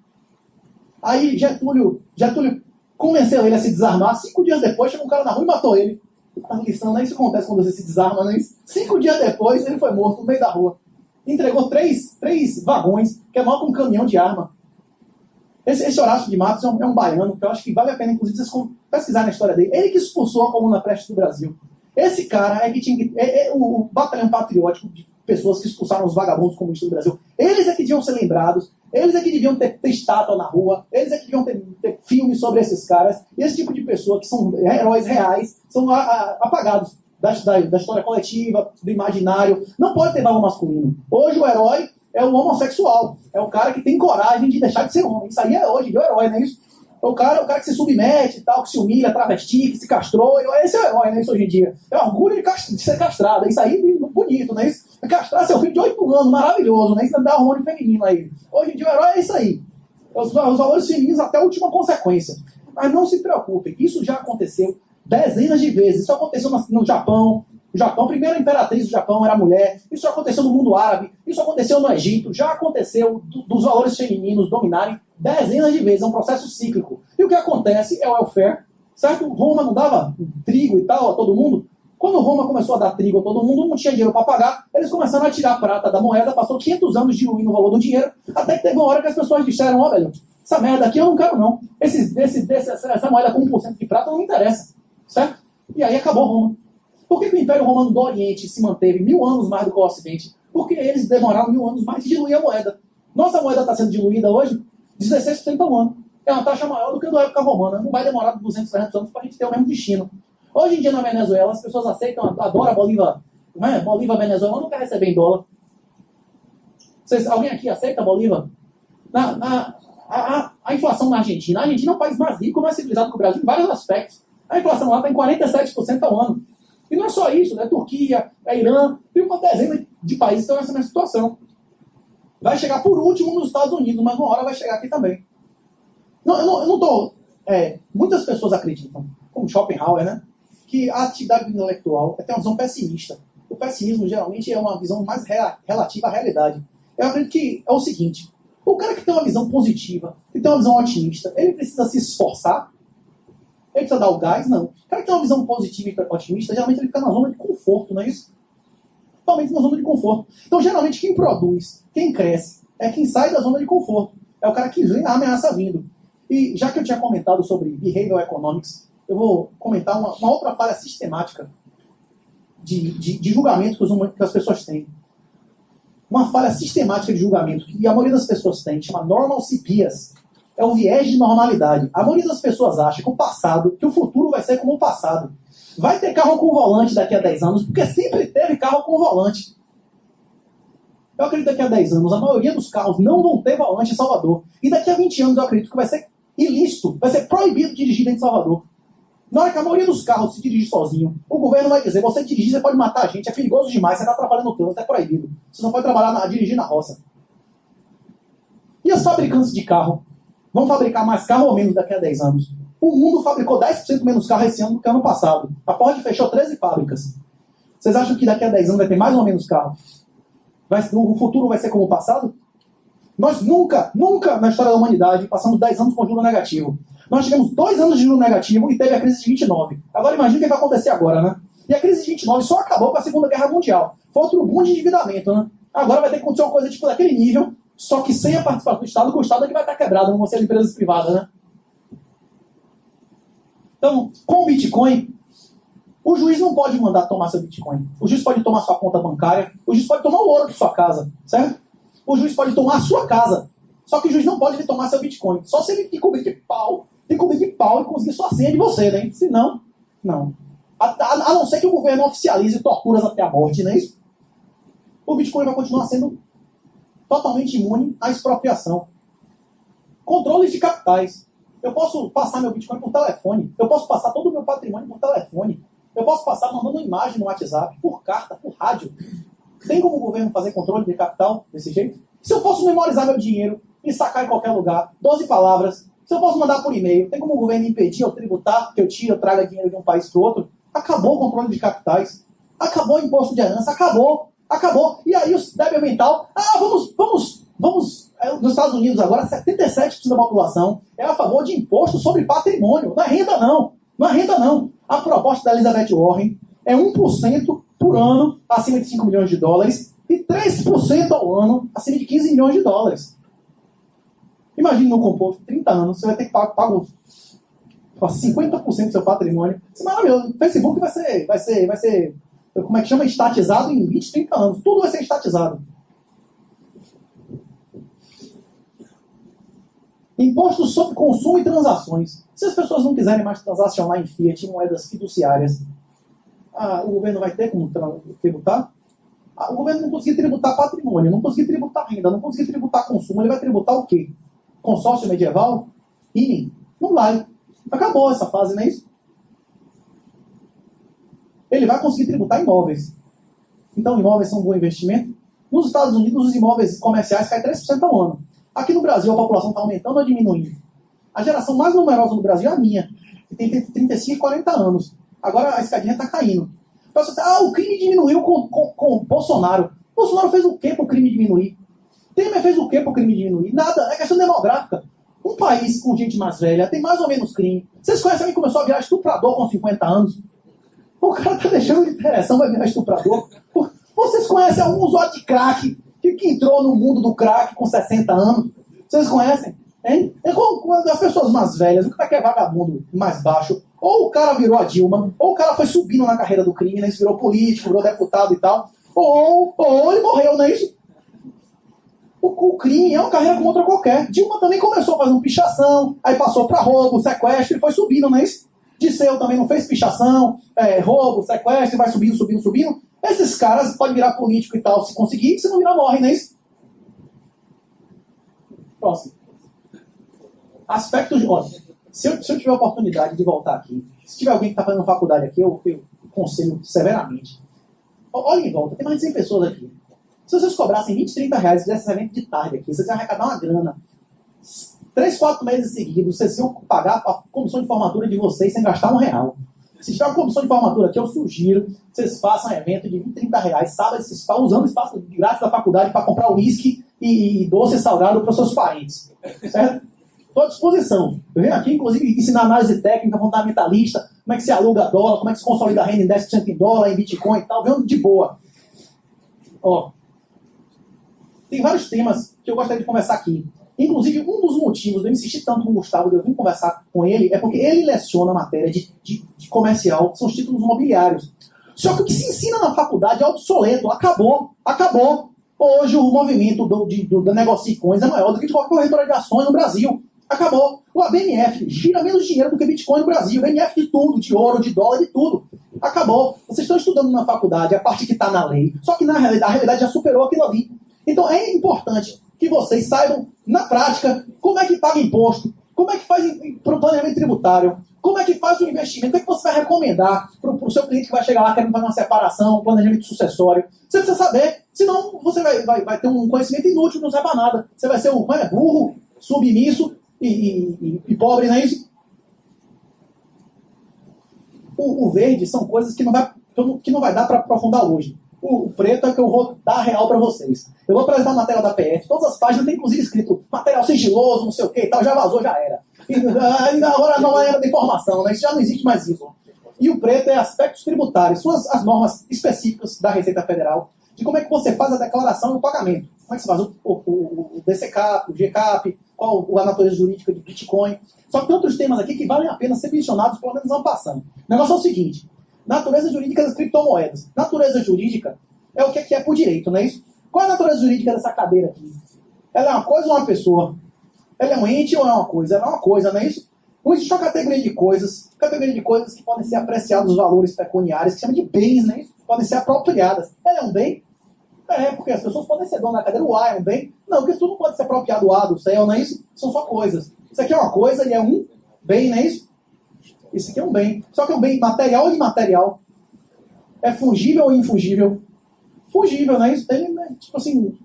Speaker 1: Aí Getúlio, Getúlio convenceu ele a se desarmar. Cinco dias depois, chegou um cara na rua e matou ele. A lição, né? Isso acontece quando você se desarma, né? Cinco dias depois, ele foi morto no meio da rua. Entregou três, três vagões, que é maior que um caminhão de arma. Esse, esse Horácio de Matos é um, é um, baiano, que eu acho que vale a pena, inclusive, vocês pesquisar na história dele. Ele que expulsou a Comuna Preste do Brasil. Esse cara é que tinha que. É, é, o batalhão patriótico de pessoas que expulsaram os vagabundos comunistas do Brasil. Eles é que deviam ser lembrados, eles é que deviam ter, ter estátua na rua, eles é que deviam ter, ter filmes sobre esses caras. E esse tipo de pessoa que são heróis reais são a, a, apagados da, da, da, história coletiva, do imaginário. Não pode ter valor masculino. Hoje o herói é o homossexual. É o cara que tem coragem de deixar de ser homem. Isso aí é hoje, é o herói, não é isso? O cara, o cara que se submete tal, que se humilha, travesti, que se castrou. Esse é o herói, né? Isso hoje em dia. É orgulho de, de ser castrado. Isso aí é bonito, né? Isso, castrar seu filho de 8 anos, maravilhoso, né? Isso dá hormônio feminino aí. Hoje em dia o herói é isso aí. Os, os valores femininos até a última consequência. Mas não se preocupem, isso já aconteceu dezenas de vezes. Isso aconteceu no Japão, o Japão, a primeira imperatriz do Japão era mulher. Isso aconteceu no mundo árabe. Isso aconteceu no Egito. Já aconteceu do, dos valores femininos dominarem dezenas de vezes. É um processo cíclico. E o que acontece é o welfare. Certo? Roma não dava trigo e tal a todo mundo. Quando Roma começou a dar trigo a todo mundo, não tinha dinheiro para pagar. Eles começaram a tirar a prata da moeda. Passou 500 anos diluindo o valor do dinheiro. Até que teve uma hora que as pessoas disseram: Ó, oh, velho, essa merda aqui eu não quero, não. Esse, esse, esse, essa moeda com 1% de prata não me interessa. Certo? E aí acabou Roma. Por que, que o Império Romano do Oriente se manteve mil anos mais do que o Ocidente? Porque eles demoraram mil anos mais de diluir a moeda. Nossa moeda está sendo diluída hoje 16% ao ano. É uma taxa maior do que a da época romana. Não vai demorar 200, 300 anos para a gente ter o mesmo destino. Hoje em dia na Venezuela, as pessoas aceitam, adoram a Bolívar, é? Bolívar Venezuela não quer receber em dólar. Vocês, alguém aqui aceita a Bolívar? Na, na, a, a, a, inflação na Argentina. A Argentina é um país mais rico, mais civilizado que o Brasil em vários aspectos. A inflação lá está em 47% ao ano. E não é só isso, né? Turquia, é Irã, tem uma dezena de países que estão nessa mesma situação. Vai chegar por último nos Estados Unidos, mas uma hora vai chegar aqui também. Não, eu não estou. É, muitas pessoas acreditam, como Schopenhauer, né? Que a atividade intelectual é ter uma visão pessimista. O pessimismo geralmente é uma visão mais relativa à realidade. Eu acredito que é o seguinte: o cara que tem uma visão positiva, que tem uma visão otimista, ele precisa se esforçar ele precisa dar o gás? Não. O cara que tem uma visão positiva e otimista, geralmente ele fica na zona de conforto, não é isso? Totalmente na zona de conforto. Então, geralmente, quem produz, quem cresce, é quem sai da zona de conforto. É o cara que vem a ameaça vindo. E já que eu tinha comentado sobre behavioral economics, eu vou comentar uma, uma outra falha sistemática de, de, de julgamento que, os, que as pessoas têm. Uma falha sistemática de julgamento que a maioria das pessoas tem, chama normal CPIAS é o viés de normalidade. A maioria das pessoas acha que o passado, que o futuro vai ser como o passado. Vai ter carro com volante daqui a 10 anos, porque sempre teve carro com volante. Eu acredito que daqui a 10 anos a maioria dos carros não vão ter volante em Salvador. E daqui a 20 anos eu acredito que vai ser ilícito, vai ser proibido dirigir dentro de Salvador. Na hora que a maioria dos carros se dirige sozinho, o governo vai dizer: você dirigir, você pode matar a gente, é perigoso demais, você está atrapalhando o trânsito, é proibido. Você não pode trabalhar na, dirigir na roça. E os fabricantes de carro? Vão fabricar mais carro ou menos daqui a 10 anos? O mundo fabricou 10% menos carro esse ano do que ano passado. A Ford fechou 13 fábricas. Vocês acham que daqui a 10 anos vai ter mais ou menos carro? Vai, o futuro vai ser como o passado? Nós nunca, nunca na história da humanidade passamos 10 anos com juro negativo. Nós tivemos dois anos de juro negativo e teve a crise de 29. Agora imagine o que vai acontecer agora, né? E a crise de 29 só acabou com a Segunda Guerra Mundial. Foi outro boom de endividamento, né? Agora vai ter que acontecer uma coisa tipo daquele nível, só que sem a participação do Estado, o Estado é que vai estar quebrado, não vão ser as empresas privadas, né? Então, com o Bitcoin, o juiz não pode mandar tomar seu Bitcoin. O juiz pode tomar sua conta bancária, o juiz pode tomar o ouro de sua casa, certo? O juiz pode tomar a sua casa. Só que o juiz não pode lhe tomar seu Bitcoin. Só se ele cobrir de pau, te cobrir de pau e conseguir sua senha de você, né? Se não, não. A, a, a, não ser que o governo oficialize torturas até a morte, não é isso? O Bitcoin vai continuar sendo totalmente imune à expropriação. Controles de capitais. Eu posso passar meu Bitcoin por telefone. Eu posso passar todo o meu patrimônio por telefone. Eu posso passar mandando imagem no WhatsApp, por carta, por rádio. Tem como o governo fazer controle de capital desse jeito? Se eu posso memorizar meu dinheiro e sacar em qualquer lugar, 12 palavras, se eu posso mandar por e-mail, tem como o governo impedir ou tributar que eu tire ou traga dinheiro de um país para o outro? Acabou o controle de capitais. Acabou o imposto de herança. Acabou. Acabou. E aí o débil mental, ah, vamos, vamos, vamos. É, nos Estados Unidos agora, 77% da população é a favor de imposto sobre patrimônio. Não é renda, não. Não é renda, não. A proposta da Elizabeth Warren é 1% por ano acima de 5 milhões de dólares e 3% ao ano acima de 15 milhões de dólares. Imagine no composto, 30 anos, você vai ter que pagar, pagar 50% do seu patrimônio. Você, maravilhoso, o Facebook vai ser, vai ser, vai ser, como é que chama? Estatizado em 20, 30 anos. Tudo vai ser estatizado. Imposto sobre consumo e transações. Se as pessoas não quiserem mais transacionar em fiat, moedas fiduciárias, ah, o governo vai ter como tributar? Ah, o governo não conseguir tributar patrimônio, não conseguir tributar renda, não conseguir tributar consumo, ele vai tributar o quê? Consórcio medieval? INE? Não vai. Acabou essa fase, não é isso? Ele vai conseguir tributar imóveis. Então, imóveis são um bom investimento. Nos Estados Unidos, os imóveis comerciais caem 3% ao ano. Aqui no Brasil, a população está aumentando ou diminuindo? A geração mais numerosa do Brasil é a minha, que tem 35 e 40 anos. Agora a escadinha está caindo. Então, ah, o crime diminuiu com, com, com Bolsonaro. Bolsonaro fez o quê para o crime diminuir? Temer fez o quê para o crime diminuir? Nada, é questão demográfica. Um país com gente mais velha tem mais ou menos crime. Vocês conhecem alguém que começou a virar estuprador com 50 anos? O cara tá deixando de interessão, vai virar estuprador. Vocês conhecem algum usuário de crack que, que entrou no mundo do crack com 60 anos? Vocês conhecem? Hein? É como as pessoas mais velhas, o cara que é vagabundo mais baixo, ou o cara virou a Dilma, ou o cara foi subindo na carreira do crime, né? virou político, virou deputado e tal, ou, ou ele morreu, não é isso? O, o, crime é uma carreira como outra qualquer. Dilma também começou fazendo pichação, aí passou para roubo, sequestro e foi subindo, não é isso? Disseu também não fez pichação, é, roubo, sequestro, vai subindo, subindo, subindo. Esses caras podem virar político e tal se conseguir, se não virar morre, não é isso? Próximo. Aspectos de. Se eu, se eu tiver a oportunidade de voltar aqui, se tiver alguém que está fazendo faculdade aqui, eu, eu conselho severamente. Olha em volta, tem mais de 100 pessoas aqui. Se vocês cobrassem 20, 30 reais e fizessem evento de tarde aqui, vocês iam arrecadar uma grana. Três, quatro meses seguidos, vocês iam pagar a comissão de formatura de vocês sem gastar um real. Se tiver uma comissão de formatura aqui, eu sugiro que vocês façam um evento de 20, 30 reais, sábado, usando o espaço grátis da faculdade para comprar uísque e, e doce salgado para os seus parentes. Certo? Estou à disposição. Eu venho aqui, inclusive, ensinar análise técnica fundamentalista, como é que se aluga dólar, como é que se consolida a renda em 10% em dólar, em Bitcoin e tal. Venho de boa. Ó, tem vários temas que eu gostaria de conversar aqui. Inclusive, um dos motivos de eu insistir tanto com o Gustavo, de eu vir conversar com ele, é porque ele leciona a matéria de, de, de comercial, que são os títulos imobiliários. Só que o que se ensina na faculdade é obsoleto, acabou, acabou. Hoje o movimento do, de, do, de coins é maior do que de qualquer corretora de ações no Brasil. Acabou. O ABMF gira menos dinheiro do que Bitcoin no Brasil. O de tudo, de ouro, de dólar, de tudo. Acabou. Vocês estão estudando na faculdade a parte que está na lei. Só que na realidade, a realidade já superou aquilo ali. Então é importante que vocês saibam, na prática, como é que paga imposto. Como é que faz para o planejamento tributário? Como é que faz o investimento? O que, é que você vai recomendar para o seu cliente que vai chegar lá querendo fazer uma separação, um planejamento sucessório? Você precisa saber, senão você vai, vai, vai ter um conhecimento inútil, não serve para nada. Você vai ser um é, burro, submisso e, e, e, pobre, não é isso? O, o, verde são coisas que não vai, que não vai dar para aprofundar hoje. O, preto é que eu vou dar real para vocês. Eu vou apresentar a matéria da PF, todas as páginas tem inclusive escrito material sigiloso, não sei o que e tal, já vazou, já era. E, e agora não era de informação, né? Isso já não existe mais isso. E o preto é aspectos tributários, suas as normas específicas da Receita Federal, de como é que você faz a declaração e o pagamento. Como é que você faz o, o, o, o DCCAP, o GCAP, qual a natureza jurídica de Bitcoin. Só que tem outros temas aqui que valem a pena ser mencionados, pelo menos não passando. O negócio é o seguinte: natureza jurídica das criptomoedas. Natureza jurídica é o que é por direito, não é isso? Qual é a natureza jurídica dessa cadeira aqui? Ela é uma coisa ou uma pessoa? Ela é um ente ou é uma coisa? Ela é uma coisa, não é isso? Não existe uma categoria de coisas, categoria de coisas que podem ser apreciados os valores pecuniários, que chama de bens, né? Podem ser apropriadas. Ela é um bem? É, porque as pessoas podem ser donas da cadeira, o A é um bem. Não, porque tudo não pode ser apropriado do A, do céu, não é isso? São só coisas. Isso aqui é uma coisa e é um bem, não é isso? Isso aqui é um bem. Só que é um bem material ou imaterial? É fungível ou infungível? Fungível, não é isso? Ele, né, tipo assim,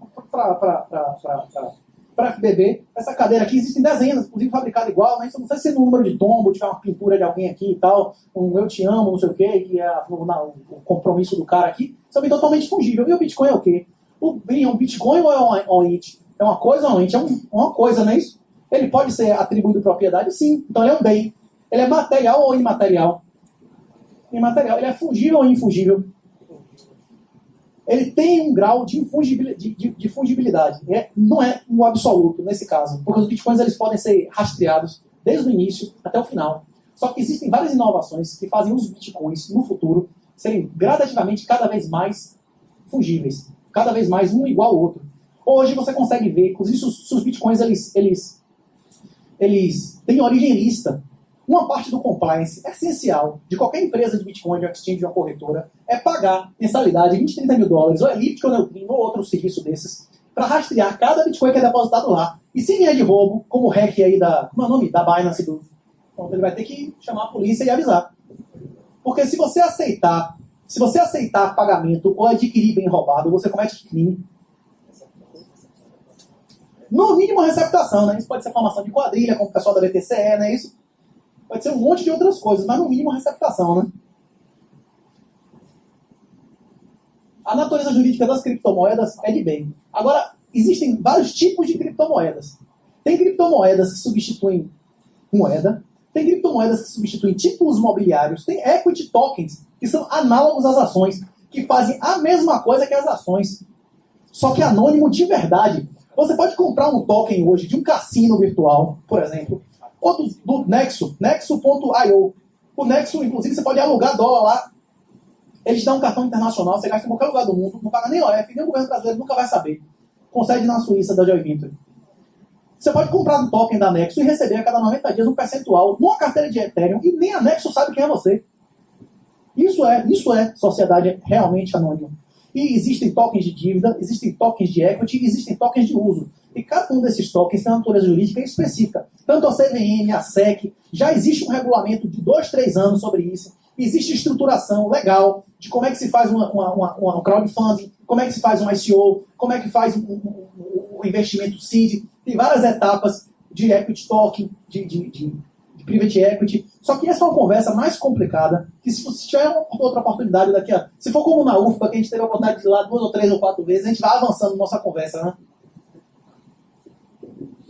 Speaker 1: para FBB. Essa cadeira aqui existem dezenas, inclusive fabricada igual, né? Não sei se é no número de tombo, tiver uma pintura de alguém aqui e tal, um eu te amo, não sei o quê, que é o, compromisso do cara aqui, são totalmente fungível. E o Bitcoin é o quê? O, bem, é um Bitcoin ou é um, um? É uma coisa ou um? É um, uma coisa, não é isso? Ele pode ser atribuído propriedade? Sim. Então ele é um bem. Ele é material ou imaterial? Imaterial. Ele é fungível ou infungível? ele tem um grau de, fungibilidade. De, de fungibilidade. É, não é um absoluto nesse caso, porque os bitcoins eles podem ser rastreados desde o início até o final. Só que existem várias inovações que fazem os bitcoins no futuro serem gradativamente cada vez mais fungíveis, cada vez mais um igual ao outro. Hoje você consegue ver, inclusive os, se os bitcoins eles, eles, eles têm origem lista, uma parte do compliance essencial de qualquer empresa de Bitcoin, de exchange, de uma corretora, é pagar mensalidade de 20, 30 mil dólares, ou Elite ou Neutrino, ou outro serviço desses, para rastrear cada Bitcoin que é depositado lá. E se vier de roubo, como o hack aí da. Como é o nome? Da Binance do. Então ele vai ter que chamar a polícia e avisar. Porque se você aceitar, se você aceitar pagamento ou adquirir bem roubado, você comete crime. No mínimo receptação, né? Isso pode ser formação de quadrilha, como o pessoal da BTCE, não é isso? Pode ser um monte de outras coisas, mas no mínimo receptação, né? A natureza jurídica das criptomoedas é de bem. Agora, existem vários tipos de criptomoedas. Tem criptomoedas que substituem moeda, tem criptomoedas que substituem títulos mobiliários, tem equity tokens, que são análogos às ações, que fazem a mesma coisa que as ações, só que anônimo de verdade. Você pode comprar um token hoje de um cassino virtual, por exemplo, ou do, do Nexo, nexo.io. O Nexo, inclusive, você pode alugar dólar lá. Eles dão um cartão internacional, você gasta em qualquer lugar do mundo, não paga nem OF, nem o governo brasileiro nunca vai saber. Concede na Suíça da Joy Venture. Você pode comprar um token da Nexo e receber a cada 90 dias um percentual numa carteira de Ethereum e nem a Nexo sabe quem é você. Isso é, isso é sociedade realmente anônima. E existem tokens de dívida, existem tokens de equity, existem tokens de uso. E cada um desses tokens tem uma natureza jurídica específica. Tanto a CVM, a SEC, já existe um regulamento de dois, três anos sobre isso. Existe estruturação legal de como é que se faz uma, uma, uma, um crowdfunding, como é que se faz um ICO, como é que faz um, um, um investimento seed. Tem várias etapas de equity token, de, de, de, de private equity. Só que essa é uma conversa mais complicada, que se você tiver outra oportunidade daqui a... Se for como na UFBA, que a gente teve a oportunidade de ir lá duas ou três ou quatro vezes, a gente vai avançando nossa conversa, né?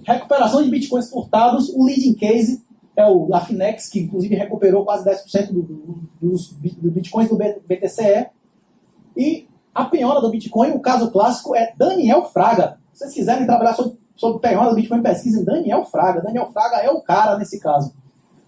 Speaker 1: Recuperação de bitcoins furtados, o leading case é o, a Finex, que inclusive recuperou quase 10% do, do, dos do bitcoins do BTCE. E a penhora do Bitcoin, o caso clássico é Daniel Fraga. Se vocês quiserem trabalhar sobre, sobre penhora do Bitcoin, pesquisem Daniel Fraga. Daniel Fraga é o cara nesse caso.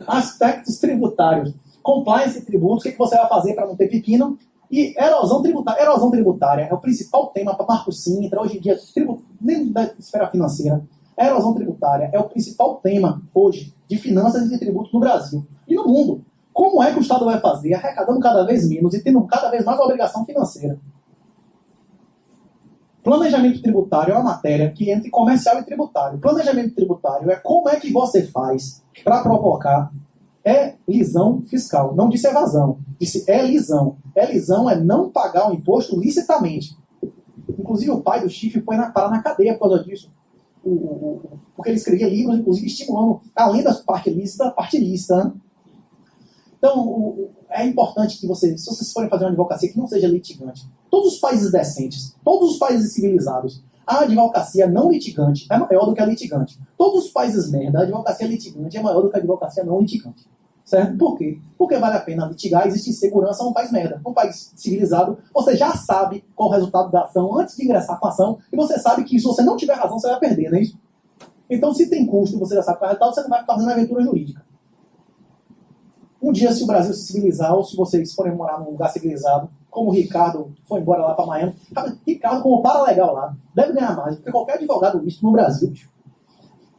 Speaker 1: Aspectos tributários. Compliance e tributos, o que, que você vai fazer para não ter pepino? E erosão tributária. Erosão tributária é o principal tema para Marco Sintra, hoje em dia, tributo, dentro da esfera financeira. A erosão tributária é o principal tema hoje de finanças e tributos no Brasil e no mundo. Como é que o Estado vai fazer arrecadando cada vez menos e tendo cada vez mais obrigação financeira? Planejamento tributário é uma matéria que entra em comercial e tributário. Planejamento tributário é como é que você faz para provocar é fiscal. Não disse evasão, disse é lisão. É é não pagar o imposto licitamente. Inclusive o pai do chifre foi na, parar na cadeia por causa disso. O, o, porque ele escrevia livros, inclusive estimulando, além da parte lícita, a parte lícita. Né? Então, o, é importante que vocês, se vocês forem fazer uma advocacia que não seja litigante, todos os países decentes, todos os países civilizados, a advocacia não litigante é maior do que a litigante. Todos os países merda, a advocacia litigante é maior do que a advocacia não litigante. Certo? Por quê? Porque vale a pena litigar, existe insegurança num país merda. Num país civilizado, você já sabe qual o resultado da ação antes de ingressar com a ação, e você sabe que se você não tiver razão, você vai perder, não é isso? Então, se tem custo, você já sabe qual é o resultado, você não vai ficar fazendo aventura jurídica. Um dia, se o Brasil se civilizar, ou se vocês forem morar num lugar civilizado, como o Ricardo foi embora lá para Miami, Ricardo, como para legal lá, deve ganhar mais do que qualquer advogado visto no Brasil.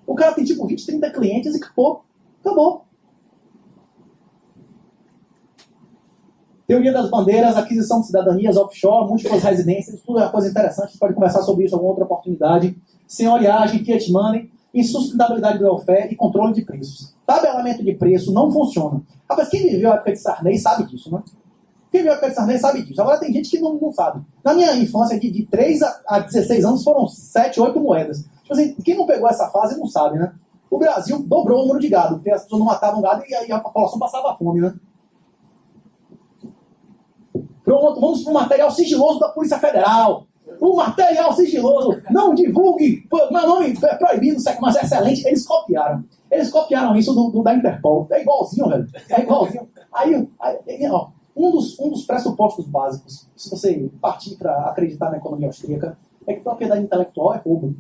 Speaker 1: O cara tem tipo 20, 30 clientes e acabou. Acabou. Teoria das bandeiras, aquisição de cidadanias offshore, múltiplas residências, tudo é uma coisa interessante, a gente pode conversar sobre isso em alguma outra oportunidade. Senhoriagem, Fiat Money, insustentabilidade do welfare e controle de preços. Tabelamento de preço não funciona. Rapaz, quem viveu a época de Sarney sabe disso, né? Quem viveu a época de Sarney sabe disso. Agora tem gente que não, não sabe. Na minha infância, de, de 3 a, a 16 anos, foram 7, 8 moedas. Tipo assim, quem não pegou essa fase não sabe, né? O Brasil dobrou o número de gado, porque as pessoas não matavam gado e aí a população passava fome, né? Vamos para o material sigiloso da Polícia Federal o material sigiloso, não divulgue, meu nome é proibido, mas é excelente. Eles copiaram. Eles copiaram isso do, do da Interpol. É igualzinho, velho. É igualzinho. Aí, aí ó, um, dos, um dos pressupostos básicos, se você partir para acreditar na economia austríaca, é que propriedade intelectual é roubo.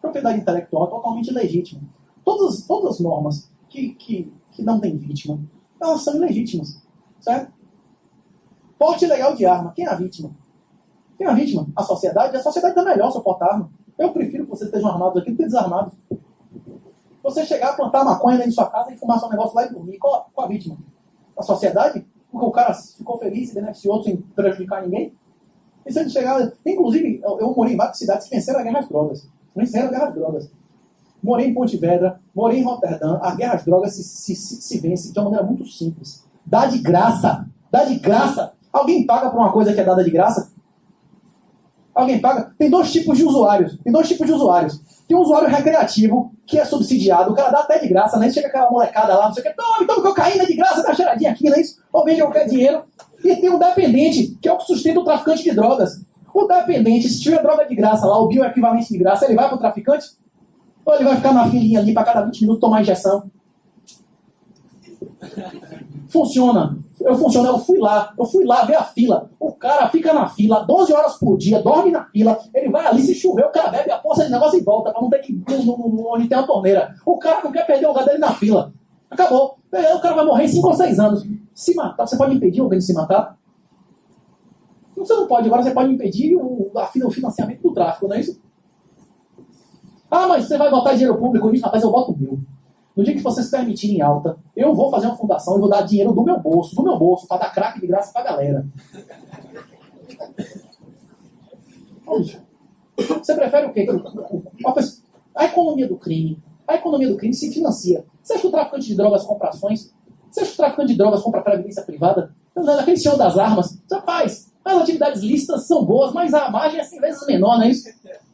Speaker 1: Propriedade intelectual é totalmente legítima. Todas, todas as normas que, que, que não têm vítima, elas são ilegítimas. Certo? Porte ilegal de arma. Quem é a vítima? Quem é a vítima? A sociedade? A sociedade está melhor suportar arma. Eu prefiro que vocês estejam armados aqui do que desarmados. Você chegar a plantar maconha dentro de sua casa e fumar seu negócio lá e dormir, qual, qual a vítima? A sociedade? Porque o cara ficou feliz e beneficiou sem prejudicar ninguém? E se ele chegar. Inclusive, eu, eu morei em várias cidades que venceram a guerra às drogas. Venceram a guerra às drogas. Morei em Pontevedra, morei em Roterdã. A guerra às drogas se, se, se, se vence de uma maneira muito simples. Dá de graça. Dá de graça. Alguém paga por uma coisa que é dada de graça? Alguém paga? Tem dois tipos de usuários. Tem dois tipos de usuários. Tem um usuário recreativo, que é subsidiado, o cara dá até de graça, né? Chega aquela molecada lá, não sei o que, toma, toma cocaína de graça, dá cheiradinha aqui, não é isso? Ou vende qualquer dinheiro. E tem um dependente, que é o que sustenta o traficante de drogas. O dependente, se tiver droga de graça lá, o bioequivalente de graça, ele vai pro traficante? Ou ele vai ficar na filinha ali para cada 20 minutos tomar injeção? Funciona. Eu funciono, eu fui lá, eu fui lá ver a fila. O cara fica na fila 12 horas por dia, dorme na fila, ele vai ali, se chover, o cara bebe a poça de negócio e volta, pra não ter que ir onde tem a torneira. O cara não quer perder o lugar dele na fila. Acabou. O cara vai morrer em 5 ou 6 anos. Se matar, você pode impedir alguém de se matar? Você não pode, agora você pode impedir o, o financiamento do tráfico, não é isso? Ah, mas você vai botar dinheiro público nisso? Rapaz, eu boto mil. No dia que vocês permitirem alta, eu vou fazer uma fundação e vou dar dinheiro do meu bolso, do meu bolso, para dar crack de graça pra galera. Você prefere o quê? A economia do crime. A economia do crime se financia. Você acha que o traficante de drogas compra ações? Você acha que o traficante de drogas compra previdência privada? Aquele senhor das armas. Rapaz, as atividades lícitas são boas, mas a margem é 100 vezes menor, não é isso?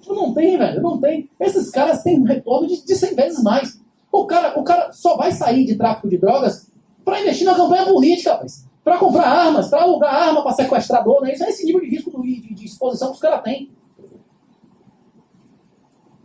Speaker 1: Não tem, velho, não tem. Esses caras têm um retorno de, de 100 vezes mais. O cara, o cara só vai sair de tráfico de drogas para investir na campanha política, para comprar armas, para alugar arma para sequestrador, né? Isso é esse nível de risco de, de, de exposição que os caras têm.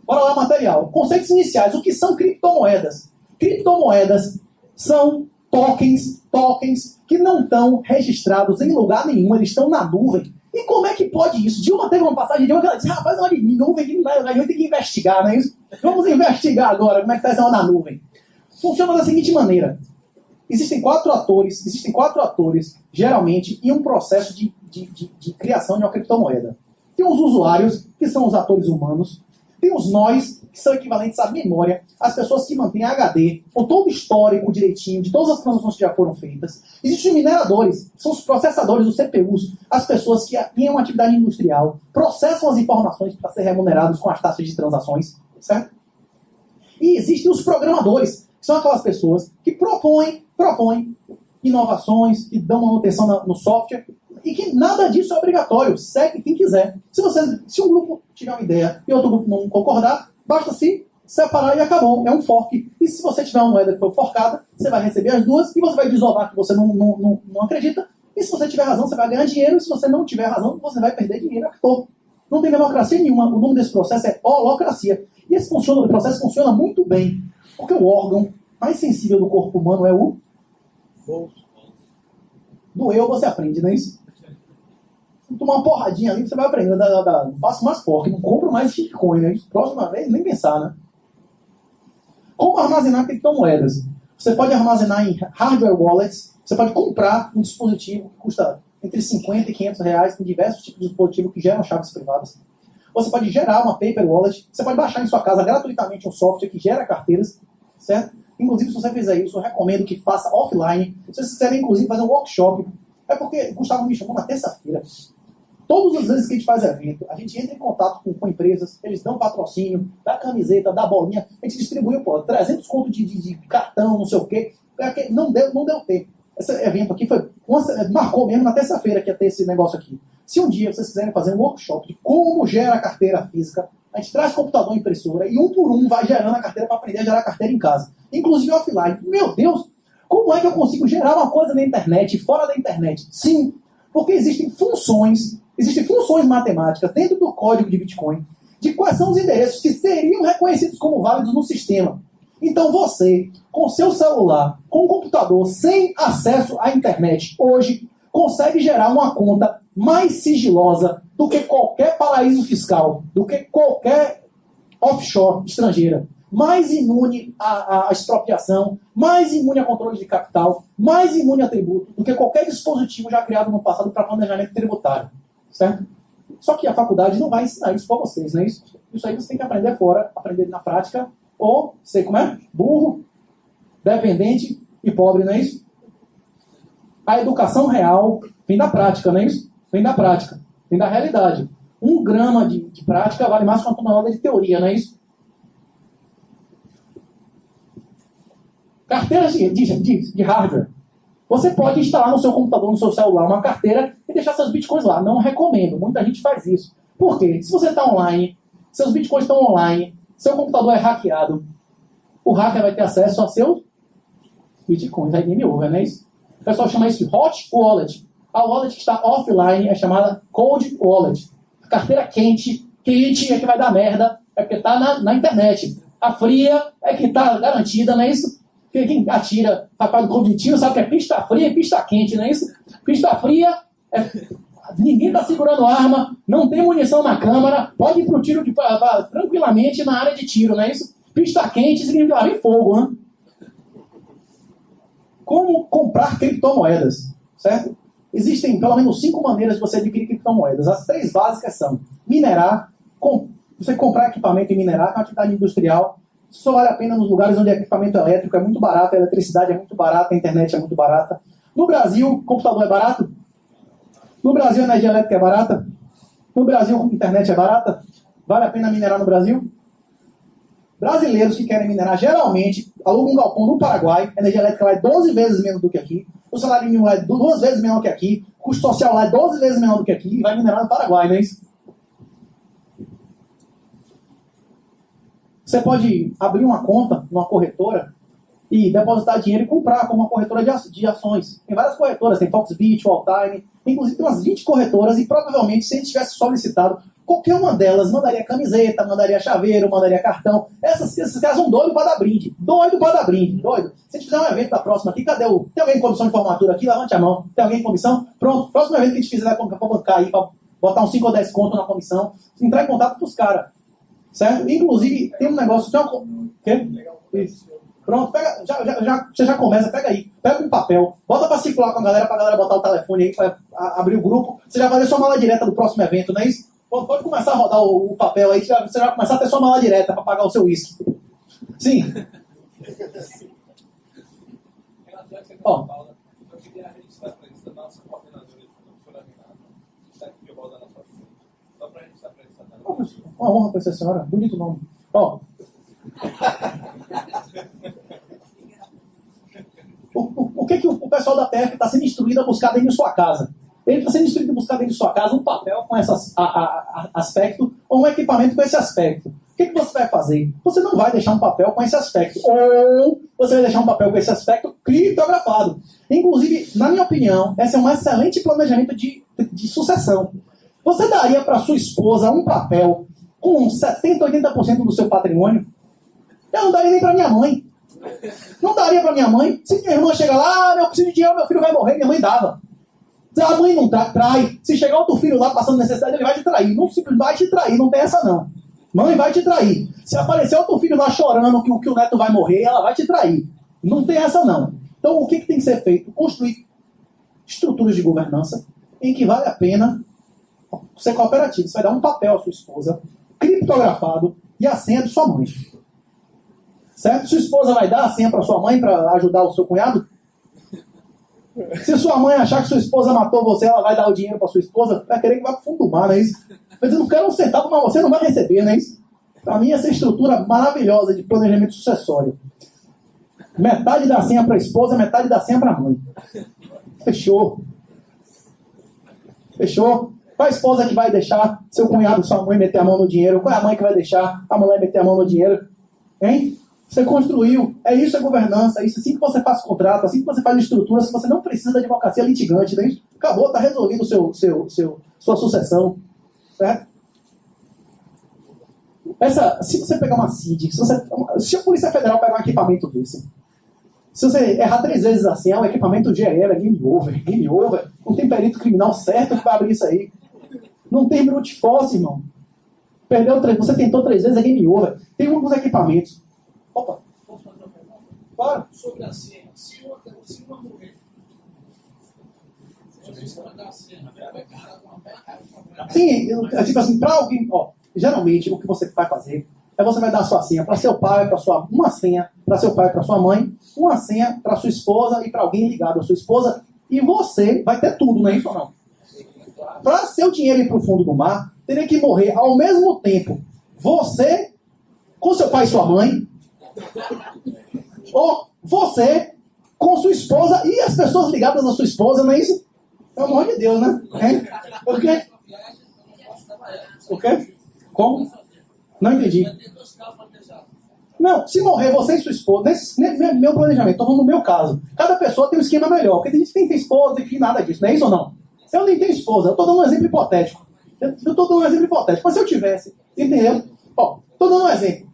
Speaker 1: Bora lá, material. Conceitos iniciais. O que são criptomoedas? Criptomoedas são tokens, tokens que não estão registrados em lugar nenhum, eles estão na nuvem. E como é que pode isso? Dilma teve uma passagem de uma que ela disse, rapaz, olha, nuvem que a gente tem que investigar, não é isso? Vamos investigar agora como é que está essa na nuvem. Funciona da seguinte maneira. Existem quatro atores, existem quatro atores, geralmente, em um processo de, de, de, de criação de uma criptomoeda. Tem os usuários, que são os atores humanos, tem os nós, que são equivalentes à memória, as pessoas que mantêm HD, com todo o histórico direitinho de todas as transações que já foram feitas. Existem mineradores, são os processadores dos CPUs, as pessoas que têm uma atividade industrial, processam as informações para ser remunerados com as taxas de transações, certo? E existem os programadores, que são aquelas pessoas que propõem, propõem inovações, que dão manutenção no software, e que nada disso é obrigatório, segue quem quiser. Se, você, se um grupo tiver uma ideia e outro grupo não concordar, basta se separar e acabou. É um fork. E se você tiver uma moeda que foi forcada, você vai receber as duas e você vai desovar que você não, não, não, não acredita. E se você tiver razão, você vai ganhar dinheiro. E se você não tiver razão, você vai perder dinheiro. Acabou. Não tem democracia nenhuma. O nome desse processo é holocracia. E esse funciona, processo funciona muito bem. Porque o órgão mais sensível do corpo humano é o bolso. Do eu você aprende, não é isso? Tomar uma porradinha ali, você vai aprender. Da, da, da, faço mais forte, não compro mais Bitcoin, né? Próxima vez, nem pensar, né? Como armazenar criptomoedas? Você pode armazenar em hardware wallets, você pode comprar um dispositivo que custa entre 50 e 500 reais, tem diversos tipos de dispositivo que geram chaves privadas. Você pode gerar uma paper wallet, você pode baixar em sua casa gratuitamente um software que gera carteiras, certo? Inclusive, se você fizer isso, eu recomendo que faça offline. Se vocês quiserem, inclusive, fazer um workshop. É porque Gustavo me chamou na terça-feira Todas as vezes que a gente faz evento, a gente entra em contato com, com empresas, eles dão patrocínio, dá camiseta, dá bolinha, a gente distribuiu, pô, 300 contos de, de, de, cartão, não sei o quê, porque não deu, não deu tempo. Esse evento aqui foi, marcou mesmo na terça-feira que ia ter esse negócio aqui. Se um dia vocês quiserem fazer um workshop de como gera carteira física, a gente traz computador e impressora e um por um vai gerando a carteira para aprender a gerar carteira em casa. Inclusive offline. Meu Deus, como é que eu consigo gerar uma coisa na internet, fora da internet? Sim, porque existem funções Existem funções matemáticas dentro do código de Bitcoin de quais são os endereços que seriam reconhecidos como válidos no sistema. Então você, com seu celular, com um computador, sem acesso à internet, hoje consegue gerar uma conta mais sigilosa do que qualquer paraíso fiscal, do que qualquer offshore estrangeira. Mais imune à, à expropriação, mais imune a controle de capital, mais imune a tributo do que qualquer dispositivo já criado no passado para planejamento tributário. Certo? Só que a faculdade não vai ensinar isso para vocês, né? Isso, isso aí você tem que aprender fora, aprender na prática, ou sei como é? Burro, dependente e pobre, não é isso? A educação real vem da prática, não é isso? Vem da prática, vem da realidade. Um grama de, de prática vale mais que uma tonelada de teoria, não é isso? Carteiras de, de, de, de hardware. Você pode instalar no seu computador, no seu celular, uma carteira e deixar seus bitcoins lá. Não recomendo. Muita gente faz isso. Por quê? Se você está online, seus bitcoins estão online, seu computador é hackeado, o hacker vai ter acesso a seus bitcoins. Aí game over, não é isso? O pessoal chama isso de hot wallet. A wallet que está offline é chamada cold wallet. A carteira quente, quente é que vai dar merda, é porque está na, na internet. A fria é que está garantida, não é isso? Porque quem atira facada cognitivo sabe que é pista fria e pista quente, não é isso? Pista fria, é... ninguém está segurando arma, não tem munição na câmara, pode ir para o tiro de, tranquilamente na área de tiro, não é isso? Pista quente significa lá em fogo, né? Como comprar criptomoedas, certo? Existem pelo menos cinco maneiras de você adquirir criptomoedas. As três básicas são minerar, com, você comprar equipamento e minerar, uma atividade industrial, só vale a pena nos lugares onde o equipamento elétrico é muito barato, a eletricidade é muito barata, a internet é muito barata. No Brasil, computador é barato? No Brasil, energia elétrica é barata? No Brasil, internet é barata? Vale a pena minerar no Brasil? Brasileiros que querem minerar, geralmente, alugam um galpão no Paraguai, a energia elétrica lá é 12 vezes menos do que aqui, o salário mínimo lá é duas vezes menor que aqui, o custo social lá é 12 vezes menor do que aqui, e vai minerar no Paraguai, não é isso? Você pode abrir uma conta numa corretora e depositar dinheiro e comprar como uma corretora de ações. Tem várias corretoras, tem Foxbit, Walltime, inclusive tem umas 20 corretoras e provavelmente se a gente tivesse solicitado, qualquer uma delas mandaria camiseta, mandaria chaveiro, mandaria cartão. Essas, esses caras são doidos para dar brinde. Doido para dar brinde, doido. Se a gente fizer um evento da próxima aqui, cadê o... Tem alguém em comissão de formatura aqui? Levante a mão. Tem alguém em comissão? Pronto. Próximo evento que a gente fizer para bancar aí, botar uns 5 ou 10 contos na comissão, entrar em contato com os caras. Certo? Inclusive, tem um negócio. Tem uma... Quê? Isso. Pronto, pega, já, já, já, você já começa, pega aí. Pega um papel, bota pra circular com a galera, pra galera botar o telefone aí, pra abrir o grupo. Você já vai fazer sua mala direta do próximo evento, não é isso? Pode começar a rodar o, o papel aí, você vai começar a ter sua mala direta para pagar o seu uísque. Sim. Eu queria de. Uma honra para essa senhora, bonito nome. Ó. O, o, o que, que o, o pessoal da PF está sendo instruído a buscar dentro de sua casa? Ele está sendo instruído a buscar dentro de sua casa um papel com esse aspecto ou um equipamento com esse aspecto. O que, que você vai fazer? Você não vai deixar um papel com esse aspecto. Ou você vai deixar um papel com esse aspecto criptografado. Inclusive, na minha opinião, esse é um excelente planejamento de, de sucessão. Você daria para sua esposa um papel com 70%, 80% do seu patrimônio? Eu não daria nem para minha mãe. Não daria para minha mãe. Se minha irmã chega lá, ah, eu preciso de dinheiro, meu filho vai morrer, minha mãe dava. Se a mãe não trai, se chegar outro filho lá passando necessidade, ele vai te trair. Não vai te trair, não tem essa não. Mãe vai te trair. Se aparecer outro filho lá chorando que, que o neto vai morrer, ela vai te trair. Não tem essa não. Então o que, que tem que ser feito? Construir estruturas de governança em que vale a pena ser cooperativo. Você vai dar um papel à sua esposa, criptografado, e a senha de sua mãe. Certo? Sua esposa vai dar a senha para sua mãe para ajudar o seu cunhado? Se sua mãe achar que sua esposa matou você, ela vai dar o dinheiro para sua esposa, vai querer que vá para o fundo do mar, não é isso? Mas eu não quero um centavo, mas você não vai receber, não é isso? Para mim, essa estrutura maravilhosa de planejamento sucessório. Metade da senha para a esposa, metade da senha para a mãe. Fechou. Fechou? Qual a esposa que vai deixar seu cunhado, sua mãe meter a mão no dinheiro? Qual é a mãe que vai deixar a mulher meter a mão no dinheiro? Hein? Você construiu. É isso é governança. É isso assim que você faz contrato, assim que você faz estrutura, se você não precisa de advocacia litigante, né? acabou, está resolvido seu, seu, seu, sua sucessão. Certo? Essa, se você pegar uma CID, se, você, se a Polícia Federal pegar um equipamento desse, se você errar três vezes assim, é um equipamento GE, é game over, game over. Não tem perito criminal certo que vai abrir isso aí. Não tem brute force, irmão. Perdeu três, você tentou três vezes, é game over. Tem alguns equipamentos Opa, posso fazer uma pergunta? Claro. Sobre a cena, se uma, se uma mulher. Sim, eu, tipo assim, para alguém, ó, geralmente o que você vai fazer é você vai dar a sua senha para seu pai, para sua uma senha para seu pai, para sua mãe, uma senha para sua esposa e para alguém ligado à sua esposa, e você vai ter tudo, não é isso ou não? Para seu dinheiro ir para o fundo do mar, teria que morrer ao mesmo tempo você com seu pai e sua mãe, ou você com sua esposa e as pessoas ligadas à sua esposa, não é isso? Pelo amor de Deus, né? É? Por quê? O quê? Como? Não entendi. Não, se morrer você e sua esposa, nesse, meu planejamento, estou falando no meu caso, cada pessoa tem um esquema melhor. Porque tem gente que tem, esposa, enfim, nada disso, não é isso ou não? Eu nem tenho esposa, eu estou dando um exemplo hipotético. Eu estou dando um exemplo hipotético. Mas se eu tivesse, entendeu? Ó, estou dando um exemplo.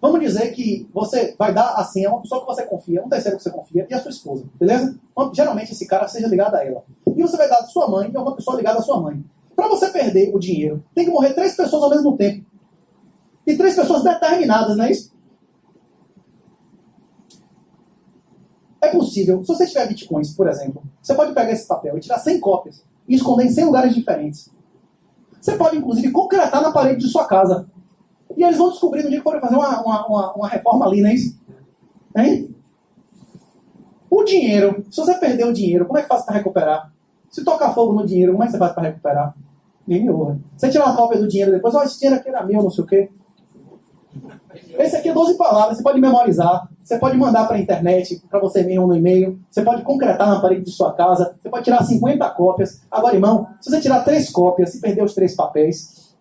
Speaker 1: Vamos dizer que você vai dar a senha a uma pessoa que você confia, um terceiro que você confia, e a sua esposa, beleza? Então, geralmente esse cara seja ligado a ela. E você vai dar a sua mãe e uma pessoa ligada à sua mãe. Para você perder o dinheiro, tem que morrer três pessoas ao mesmo tempo. E três pessoas determinadas, não é isso? É possível. Se você tiver bitcoins, por exemplo, você pode pegar esse papel e tirar 100 cópias e esconder em 100 lugares diferentes. Você pode, inclusive, concretar na parede de sua casa. E eles vão descobrir no dia que forem fazer uma, uma, uma, uma reforma ali, não é isso? Hein? O dinheiro, se você perder o dinheiro, como é que faz para recuperar? Se tocar fogo no dinheiro, como é que você faz para recuperar? Nem honra. Você tirar uma cópia do dinheiro depois, olha, esse dinheiro aqui era meu, não sei o quê. Esse aqui é 12 palavras, você pode memorizar, você pode mandar para a internet, para você mesmo no e-mail, você pode concretar na parede de sua casa, você pode tirar 50 cópias. Agora, irmão, se você tirar três cópias e perder os três papéis,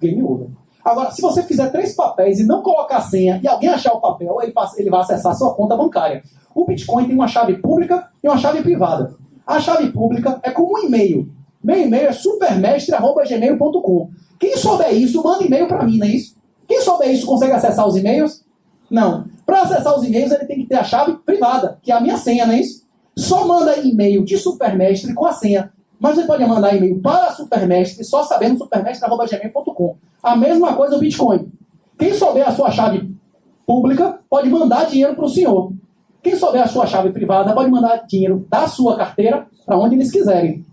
Speaker 1: game over. Agora, se você fizer três papéis e não colocar senha e alguém achar o papel, ele, passa, ele vai acessar a sua conta bancária. O Bitcoin tem uma chave pública e uma chave privada. A chave pública é como um e-mail. Meu e-mail é supermestre.gmail.com. Quem souber isso, manda e-mail para mim, não é isso? Quem souber isso consegue acessar os e-mails? Não. Para acessar os e-mails, ele tem que ter a chave privada, que é a minha senha, não é isso? Só manda e-mail de supermestre com a senha. Mas você pode mandar e-mail para Supermestre, só sabendo supermestre.gmail.com. A mesma coisa o Bitcoin. Quem souber a sua chave pública pode mandar dinheiro para o senhor. Quem souber a sua chave privada pode mandar dinheiro da sua carteira para onde eles quiserem.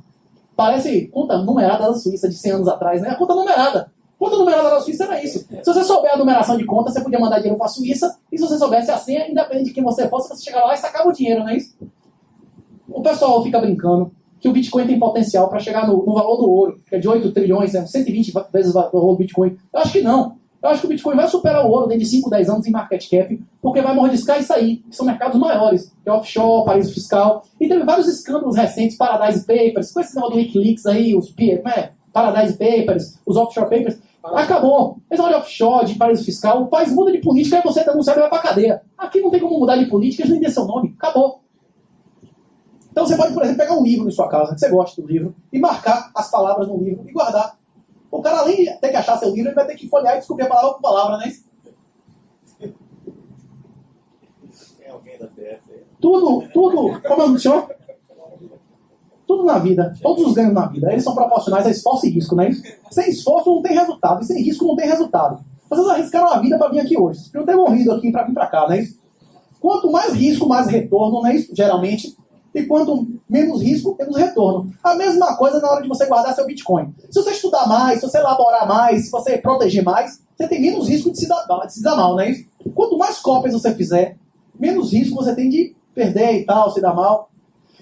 Speaker 1: Parece conta numerada da Suíça de 100 anos atrás, né? A conta numerada. Conta numerada da Suíça era isso. Se você souber a numeração de conta, você podia mandar dinheiro para a Suíça, e se você soubesse a senha, independente de quem você fosse, você chegava lá e sacava o dinheiro, não é isso? O pessoal fica brincando que o Bitcoin tem potencial para chegar no, no, valor do ouro, que é de 8 trilhões, né? 120 vezes o valor do Bitcoin. Eu acho que não. Eu acho que o Bitcoin vai superar o ouro dentro de 5, 10 anos em market cap, porque vai mordiscar e sair, que são mercados maiores, que é offshore, paraíso fiscal. E teve vários escândalos recentes, Paradise Papers, com esse negócio do Wikileaks aí, os né, Paradise Papers, os offshore papers. Acabou. De offshore, de paraíso fiscal, o país muda de política e você não serve vai pra cadeia. Aqui não tem como mudar de política, nem ter seu nome. Acabou. Então você pode, por exemplo, pegar um livro em sua casa, que você gosta do livro, e marcar as palavras no livro e guardar. O cara, além de ter que achar seu livro, ele vai ter que folhear e descobrir a palavra por palavra, né? Tem alguém da Tudo, tudo, como é o senhor? Tudo na vida, todos os ganhos na vida, eles são proporcionais a esforço e risco, né? Sem esforço não tem resultado, e sem risco não tem resultado. Vocês arriscaram a vida para vir aqui hoje. Vocês não ter morrido aqui para vir para cá, né? Quanto mais risco, mais retorno, né? Geralmente, e quanto menos risco, menos retorno. A mesma coisa na hora de você guardar seu Bitcoin. Se você estudar mais, se você elaborar mais, se você proteger mais, você tem menos risco de se dar, de se dar mal, né? Quanto mais cópias você fizer, menos risco você tem de perder e tal, se dar mal.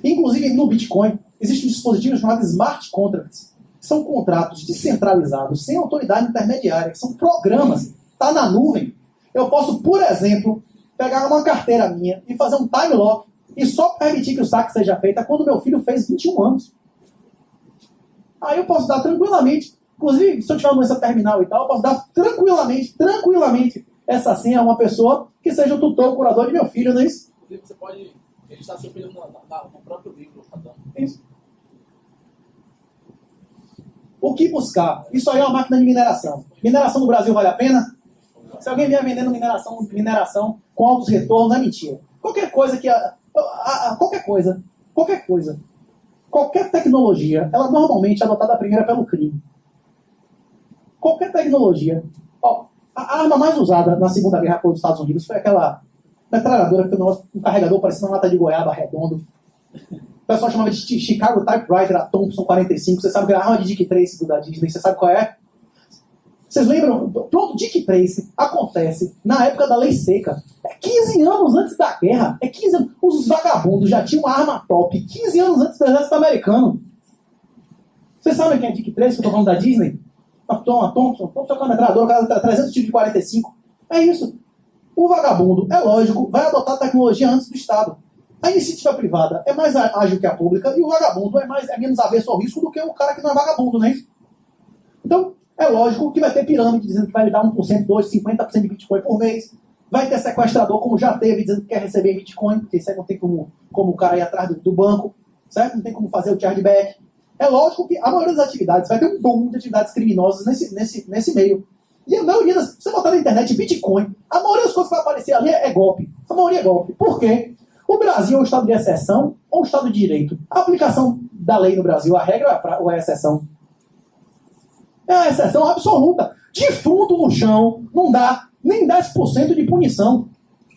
Speaker 1: Inclusive no Bitcoin existe um dispositivo chamado Smart Contracts. São contratos descentralizados, sem autoridade intermediária, que são programas, está na nuvem. Eu posso, por exemplo, pegar uma carteira minha e fazer um time lock e só permitir que o saque seja feito é quando meu filho fez 21 anos. Aí eu posso dar tranquilamente, inclusive se eu tiver uma doença terminal e tal, eu posso dar tranquilamente, tranquilamente essa senha a uma pessoa que seja o tutor, o curador de meu filho, não é isso?
Speaker 2: Você pode registrar seu filho no, no próprio livro.
Speaker 1: Isso. O que buscar? Isso aí é uma máquina de mineração. Mineração no Brasil vale a pena? Se alguém vier vendendo mineração, mineração com altos retornos, é mentira. Qualquer coisa que a, a, a, qualquer coisa, qualquer coisa, qualquer tecnologia, ela normalmente é adotada primeiro pelo crime. Qualquer tecnologia. Ó, a arma mais usada na Segunda Guerra pelos Estados Unidos foi aquela metralhadora que tem um carregador parecendo uma lata de goiaba redondo. Pessoal chamava de Chicago Typewriter, a Thompson 45. Você sabe que era a arma de Dick Tracy da Disney. Você sabe qual é? Vocês lembram? Pronto, Dick Tracy acontece na época da lei seca. É 15 anos antes da guerra. É 15 anos. Os vagabundos já tinham arma top 15 anos antes do exército americano. Vocês sabem quem é Dick Tracy, que eu tô falando da Disney? A Tom, a Thompson, Thompson é metralhadora, o cara 300 tiros de 45. É isso. O vagabundo, é lógico, vai adotar a tecnologia antes do Estado. A iniciativa privada é mais ágil que a pública e o vagabundo é, mais, é menos avesso ao risco do que o cara que não é vagabundo, né? Então, é lógico que vai ter pirâmide dizendo que vai lhe dar 1%, 2%, 50% de Bitcoin por mês. Vai ter sequestrador, como já teve, dizendo que quer receber Bitcoin, porque isso aí não tem como, como o cara ir atrás do, do banco, certo? Não tem como fazer o chargeback. É lógico que a maioria das atividades vai ter um boom de atividades criminosas nesse, nesse, nesse meio. E a maioria das. Se você botar na internet Bitcoin, a maioria das coisas que vai aparecer ali é, é golpe. A maioria é golpe. Por quê? O Brasil é um estado de exceção ou um estado de direito? A aplicação da lei no Brasil, a regra ou a exceção? É a exceção absoluta. Defunto no chão não dá nem 10% de punição.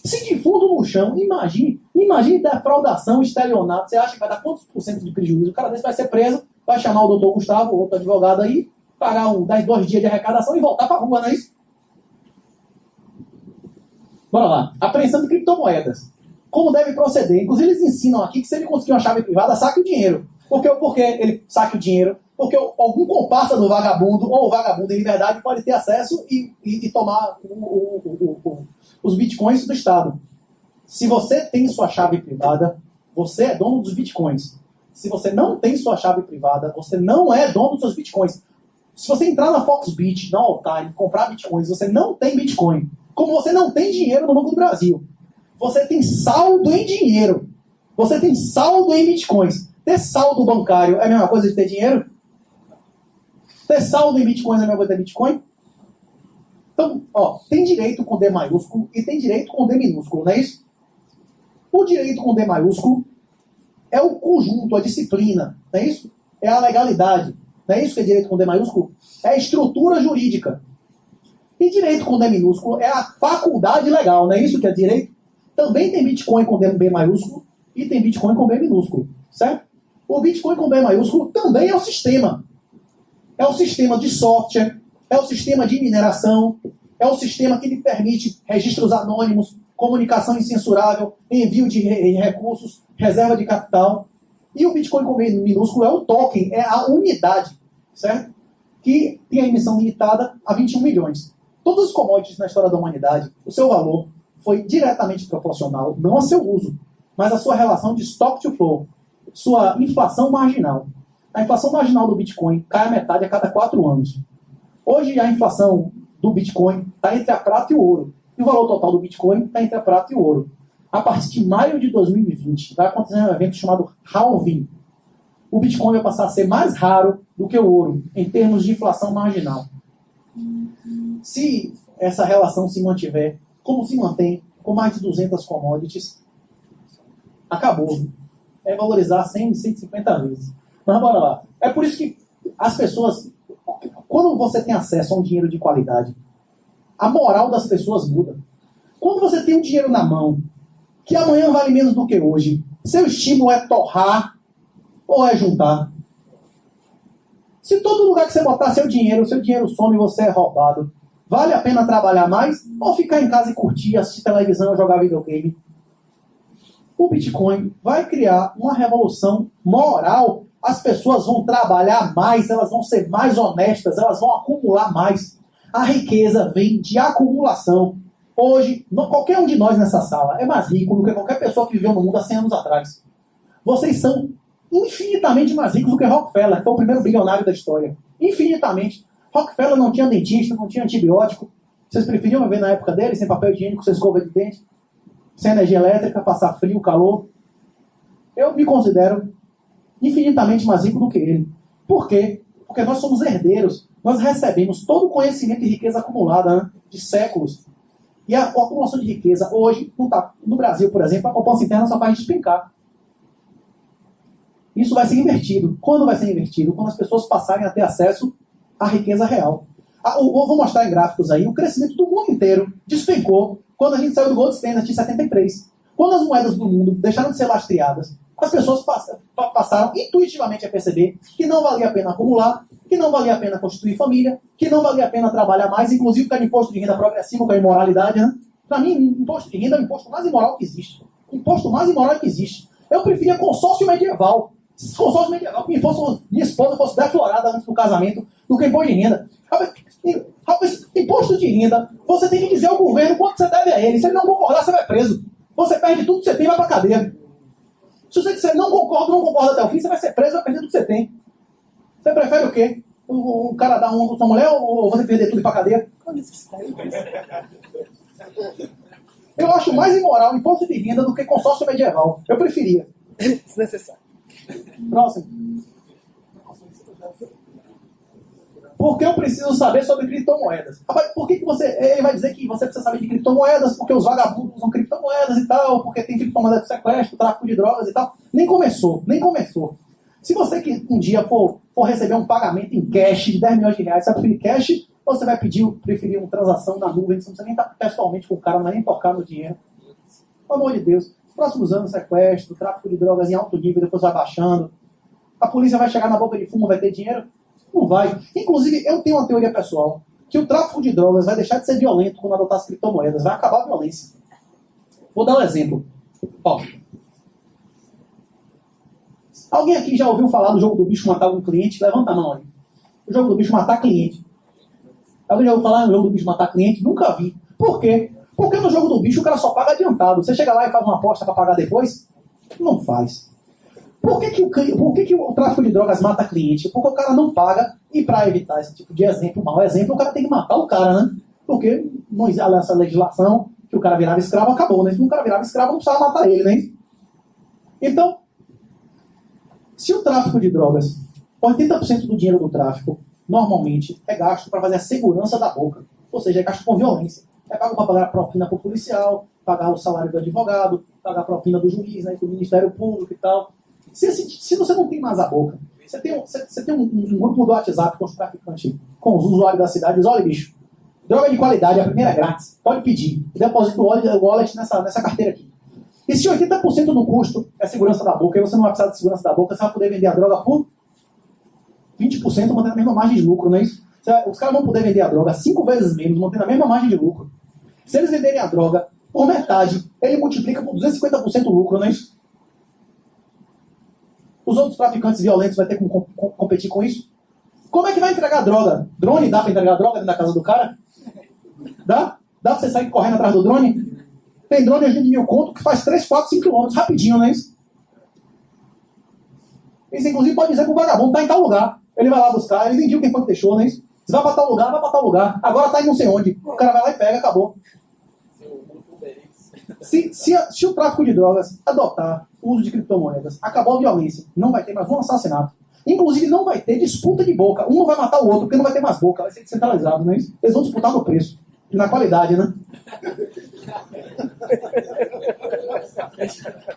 Speaker 1: Se defunto no chão, imagine, imagine defraudação, estelionato. Você acha que vai dar quantos por cento de prejuízo? O cara desse vai ser preso, vai chamar o doutor Gustavo, outro advogado aí, pagar um 10, dois dias de arrecadação e voltar para a rua, não é isso? Bora lá. Apreensão de criptomoedas. Como deve proceder? Inclusive, eles ensinam aqui que se ele conseguir uma chave privada, saque o dinheiro. Porque, porque ele saque o dinheiro? Porque algum comparsa do vagabundo, ou o vagabundo em liberdade, pode ter acesso e, e, e tomar o, o, o, os bitcoins do Estado. Se você tem sua chave privada, você é dono dos bitcoins. Se você não tem sua chave privada, você não é dono dos seus bitcoins. Se você entrar na Foxbit, na Altime, comprar bitcoins, você não tem bitcoin. Como você não tem dinheiro no Banco do Brasil. Você tem saldo em dinheiro. Você tem saldo em bitcoins. Ter saldo bancário é a mesma coisa de ter dinheiro? Ter saldo em bitcoins é a mesma coisa de ter bitcoin? Então, ó, tem direito com D maiúsculo e tem direito com D minúsculo, não é isso? O direito com D maiúsculo é o conjunto, a disciplina, não é isso? É a legalidade. Não é isso que é direito com D maiúsculo? É a estrutura jurídica. E direito com D minúsculo é a faculdade legal, não é isso que é direito? Também tem Bitcoin com D maiúsculo e tem Bitcoin com B minúsculo, certo? O Bitcoin com B maiúsculo também é o sistema. É o sistema de software, é o sistema de mineração, é o sistema que lhe permite registros anônimos, comunicação incensurável, envio de recursos, reserva de capital. E o Bitcoin com B minúsculo é o token, é a unidade, certo? Que tem a emissão limitada a 21 milhões. Todos os commodities na história da humanidade, o seu valor foi diretamente proporcional, não a seu uso, mas a sua relação de stock to flow, sua inflação marginal. A inflação marginal do Bitcoin cai a metade a cada quatro anos. Hoje a inflação do Bitcoin está entre a prata e o ouro. E o valor total do Bitcoin está entre a prata e o ouro. A partir de maio de 2020 vai acontecer um evento chamado halving. O Bitcoin vai passar a ser mais raro do que o ouro em termos de inflação marginal. Se essa relação se mantiver como se mantém com mais de 200 commodities, acabou. É valorizar 100, 150 vezes. Mas bora lá. É por isso que as pessoas, quando você tem acesso a um dinheiro de qualidade, a moral das pessoas muda. Quando você tem um dinheiro na mão, que amanhã vale menos do que hoje, seu estímulo é torrar ou é juntar? Se todo lugar que você botar seu dinheiro, seu dinheiro some e você é roubado, vale a pena trabalhar mais ou ficar em casa e curtir, assistir televisão jogar videogame? O Bitcoin vai criar uma revolução moral. As pessoas vão trabalhar mais, elas vão ser mais honestas, elas vão acumular mais. A riqueza vem de acumulação. Hoje, qualquer um de nós nessa sala é mais rico do que qualquer pessoa que viveu no mundo há 100 anos atrás. Vocês são infinitamente mais ricos do que Rockefeller, que foi o primeiro bilionário da história. Infinitamente. Rockefeller não tinha dentista, não tinha antibiótico. Vocês preferiam viver na época dele, sem papel higiênico, sem escova de dente, sem energia elétrica, passar frio, calor? Eu me considero infinitamente mais rico do que ele. Por quê? Porque nós somos herdeiros nós recebemos todo o conhecimento e riqueza acumulada né, de séculos. E a, a, acumulação de riqueza hoje, tá, no Brasil, por exemplo, a poupança interna só faz despencar. Isso vai ser invertido. Quando vai ser invertido? Quando as pessoas passarem a ter acesso à riqueza real. Ah, eu vou mostrar em gráficos aí. O crescimento do mundo inteiro despencou quando a gente saiu do Gold Standard em 73. Quando as moedas do mundo deixaram de ser lastreadas, as pessoas passaram intuitivamente a perceber que não valia a pena acumular, que não valia a pena constituir família, que não valia a pena trabalhar mais, inclusive com o imposto de renda progressivo, com a imoralidade. Né? Para mim, imposto de renda é o imposto mais imoral que existe. O imposto mais imoral que existe. Eu preferia consórcio medieval. Medieval, que minha, fosse, minha esposa fosse deflorada antes do casamento do que imposto de renda. Rapaz, imposto de renda, você tem que dizer ao governo quanto você deve a ele. Se ele não concordar, você vai preso. Você perde tudo que você tem e vai pra cadeia. Se você disser não concordo, não concorda até o fim, você vai ser preso e vai perder tudo que você tem. Você prefere o quê? O, o cara dar um com sua mulher ou você perder tudo e pra cadeia? Eu acho mais imoral imposto de renda do que consórcio medieval. Eu preferia. Desnecessário. Próximo. Porque eu preciso saber sobre criptomoedas. Rapaz, por que, que você. Ele vai dizer que você precisa saber de criptomoedas, porque os vagabundos usam criptomoedas e tal, porque tem criptomoedas de sequestro, tráfico de drogas e tal. Nem começou, nem começou. Se você que um dia for, for receber um pagamento em cash de 10 milhões de reais, você vai preferir cash você vai pedir, preferir uma transação na nuvem, você não precisa nem estar pessoalmente com o cara, não vai nem tocar no dinheiro. Pelo amor de Deus. Próximos anos, sequestro, tráfico de drogas em alto nível, depois vai baixando. A polícia vai chegar na boca de fumo, vai ter dinheiro. Não vai. Inclusive, eu tenho uma teoria pessoal que o tráfico de drogas vai deixar de ser violento quando adotar as criptomoedas. Vai acabar a violência. Vou dar um exemplo. Ó. Alguém aqui já ouviu falar do jogo do bicho matar um cliente? Levanta a mão aí. O jogo do bicho matar cliente. Alguém já ouviu falar no jogo do bicho matar cliente? Nunca vi. Por quê? Porque no jogo do bicho o cara só paga adiantado. Você chega lá e faz uma aposta para pagar depois? Não faz. Por que, que, o, por que, que o tráfico de drogas mata cliente? Porque o cara não paga e para evitar esse tipo de exemplo, mau exemplo, o cara tem que matar o cara, né? Porque não essa legislação que o cara virava escravo, acabou, né? Se o cara virava escravo, não precisava matar ele, né? Então, se o tráfico de drogas, 80% do dinheiro do tráfico, normalmente é gasto para fazer a segurança da boca. Ou seja, é gasto com violência. Pago para pagar a propina para o policial, pagar o salário do advogado, pagar a propina do juiz, né, do Ministério Público e tal. Se, se você não tem mais a boca, você tem, você, você tem um, um, grupo do WhatsApp com os traficantes, com os usuários da cidade, diz, olha, bicho, droga de qualidade, a primeira é grátis, pode pedir. Deposita o wallet nessa, nessa carteira aqui. E se 80% do custo é segurança da boca, e você não vai precisar de segurança da boca, você vai poder vender a droga por 20% mantendo a mesma margem de lucro, não é isso? Os caras vão poder vender a droga cinco vezes menos, mantendo a mesma margem de lucro. Se eles venderem a droga por metade, ele multiplica por 250% o lucro, não é isso? Os outros traficantes violentos vão ter que competir com isso? Como é que vai entregar droga? Drone dá para entregar droga dentro da casa do cara? Dá? Dá pra você sair correndo atrás do drone? Tem drone hoje de mil conto que faz 3, 4, 5 quilômetros rapidinho, não é isso? Isso, inclusive, pode dizer pro vagabundo, tá em tal lugar. Ele vai lá buscar, ele entendiu quem foi que deixou, não é isso? Você vai pra tal lugar, vai pra tal lugar. Agora tá em não sei onde. O cara vai lá e pega, acabou. Se, se, se o tráfico de drogas adotar o uso de criptomoedas, acabou a violência. Não vai ter mais um assassinato. Inclusive, não vai ter disputa de boca. Um não vai matar o outro, porque não vai ter mais boca. Vai ser descentralizado, não é isso? Eles vão disputar no preço. E na qualidade, né?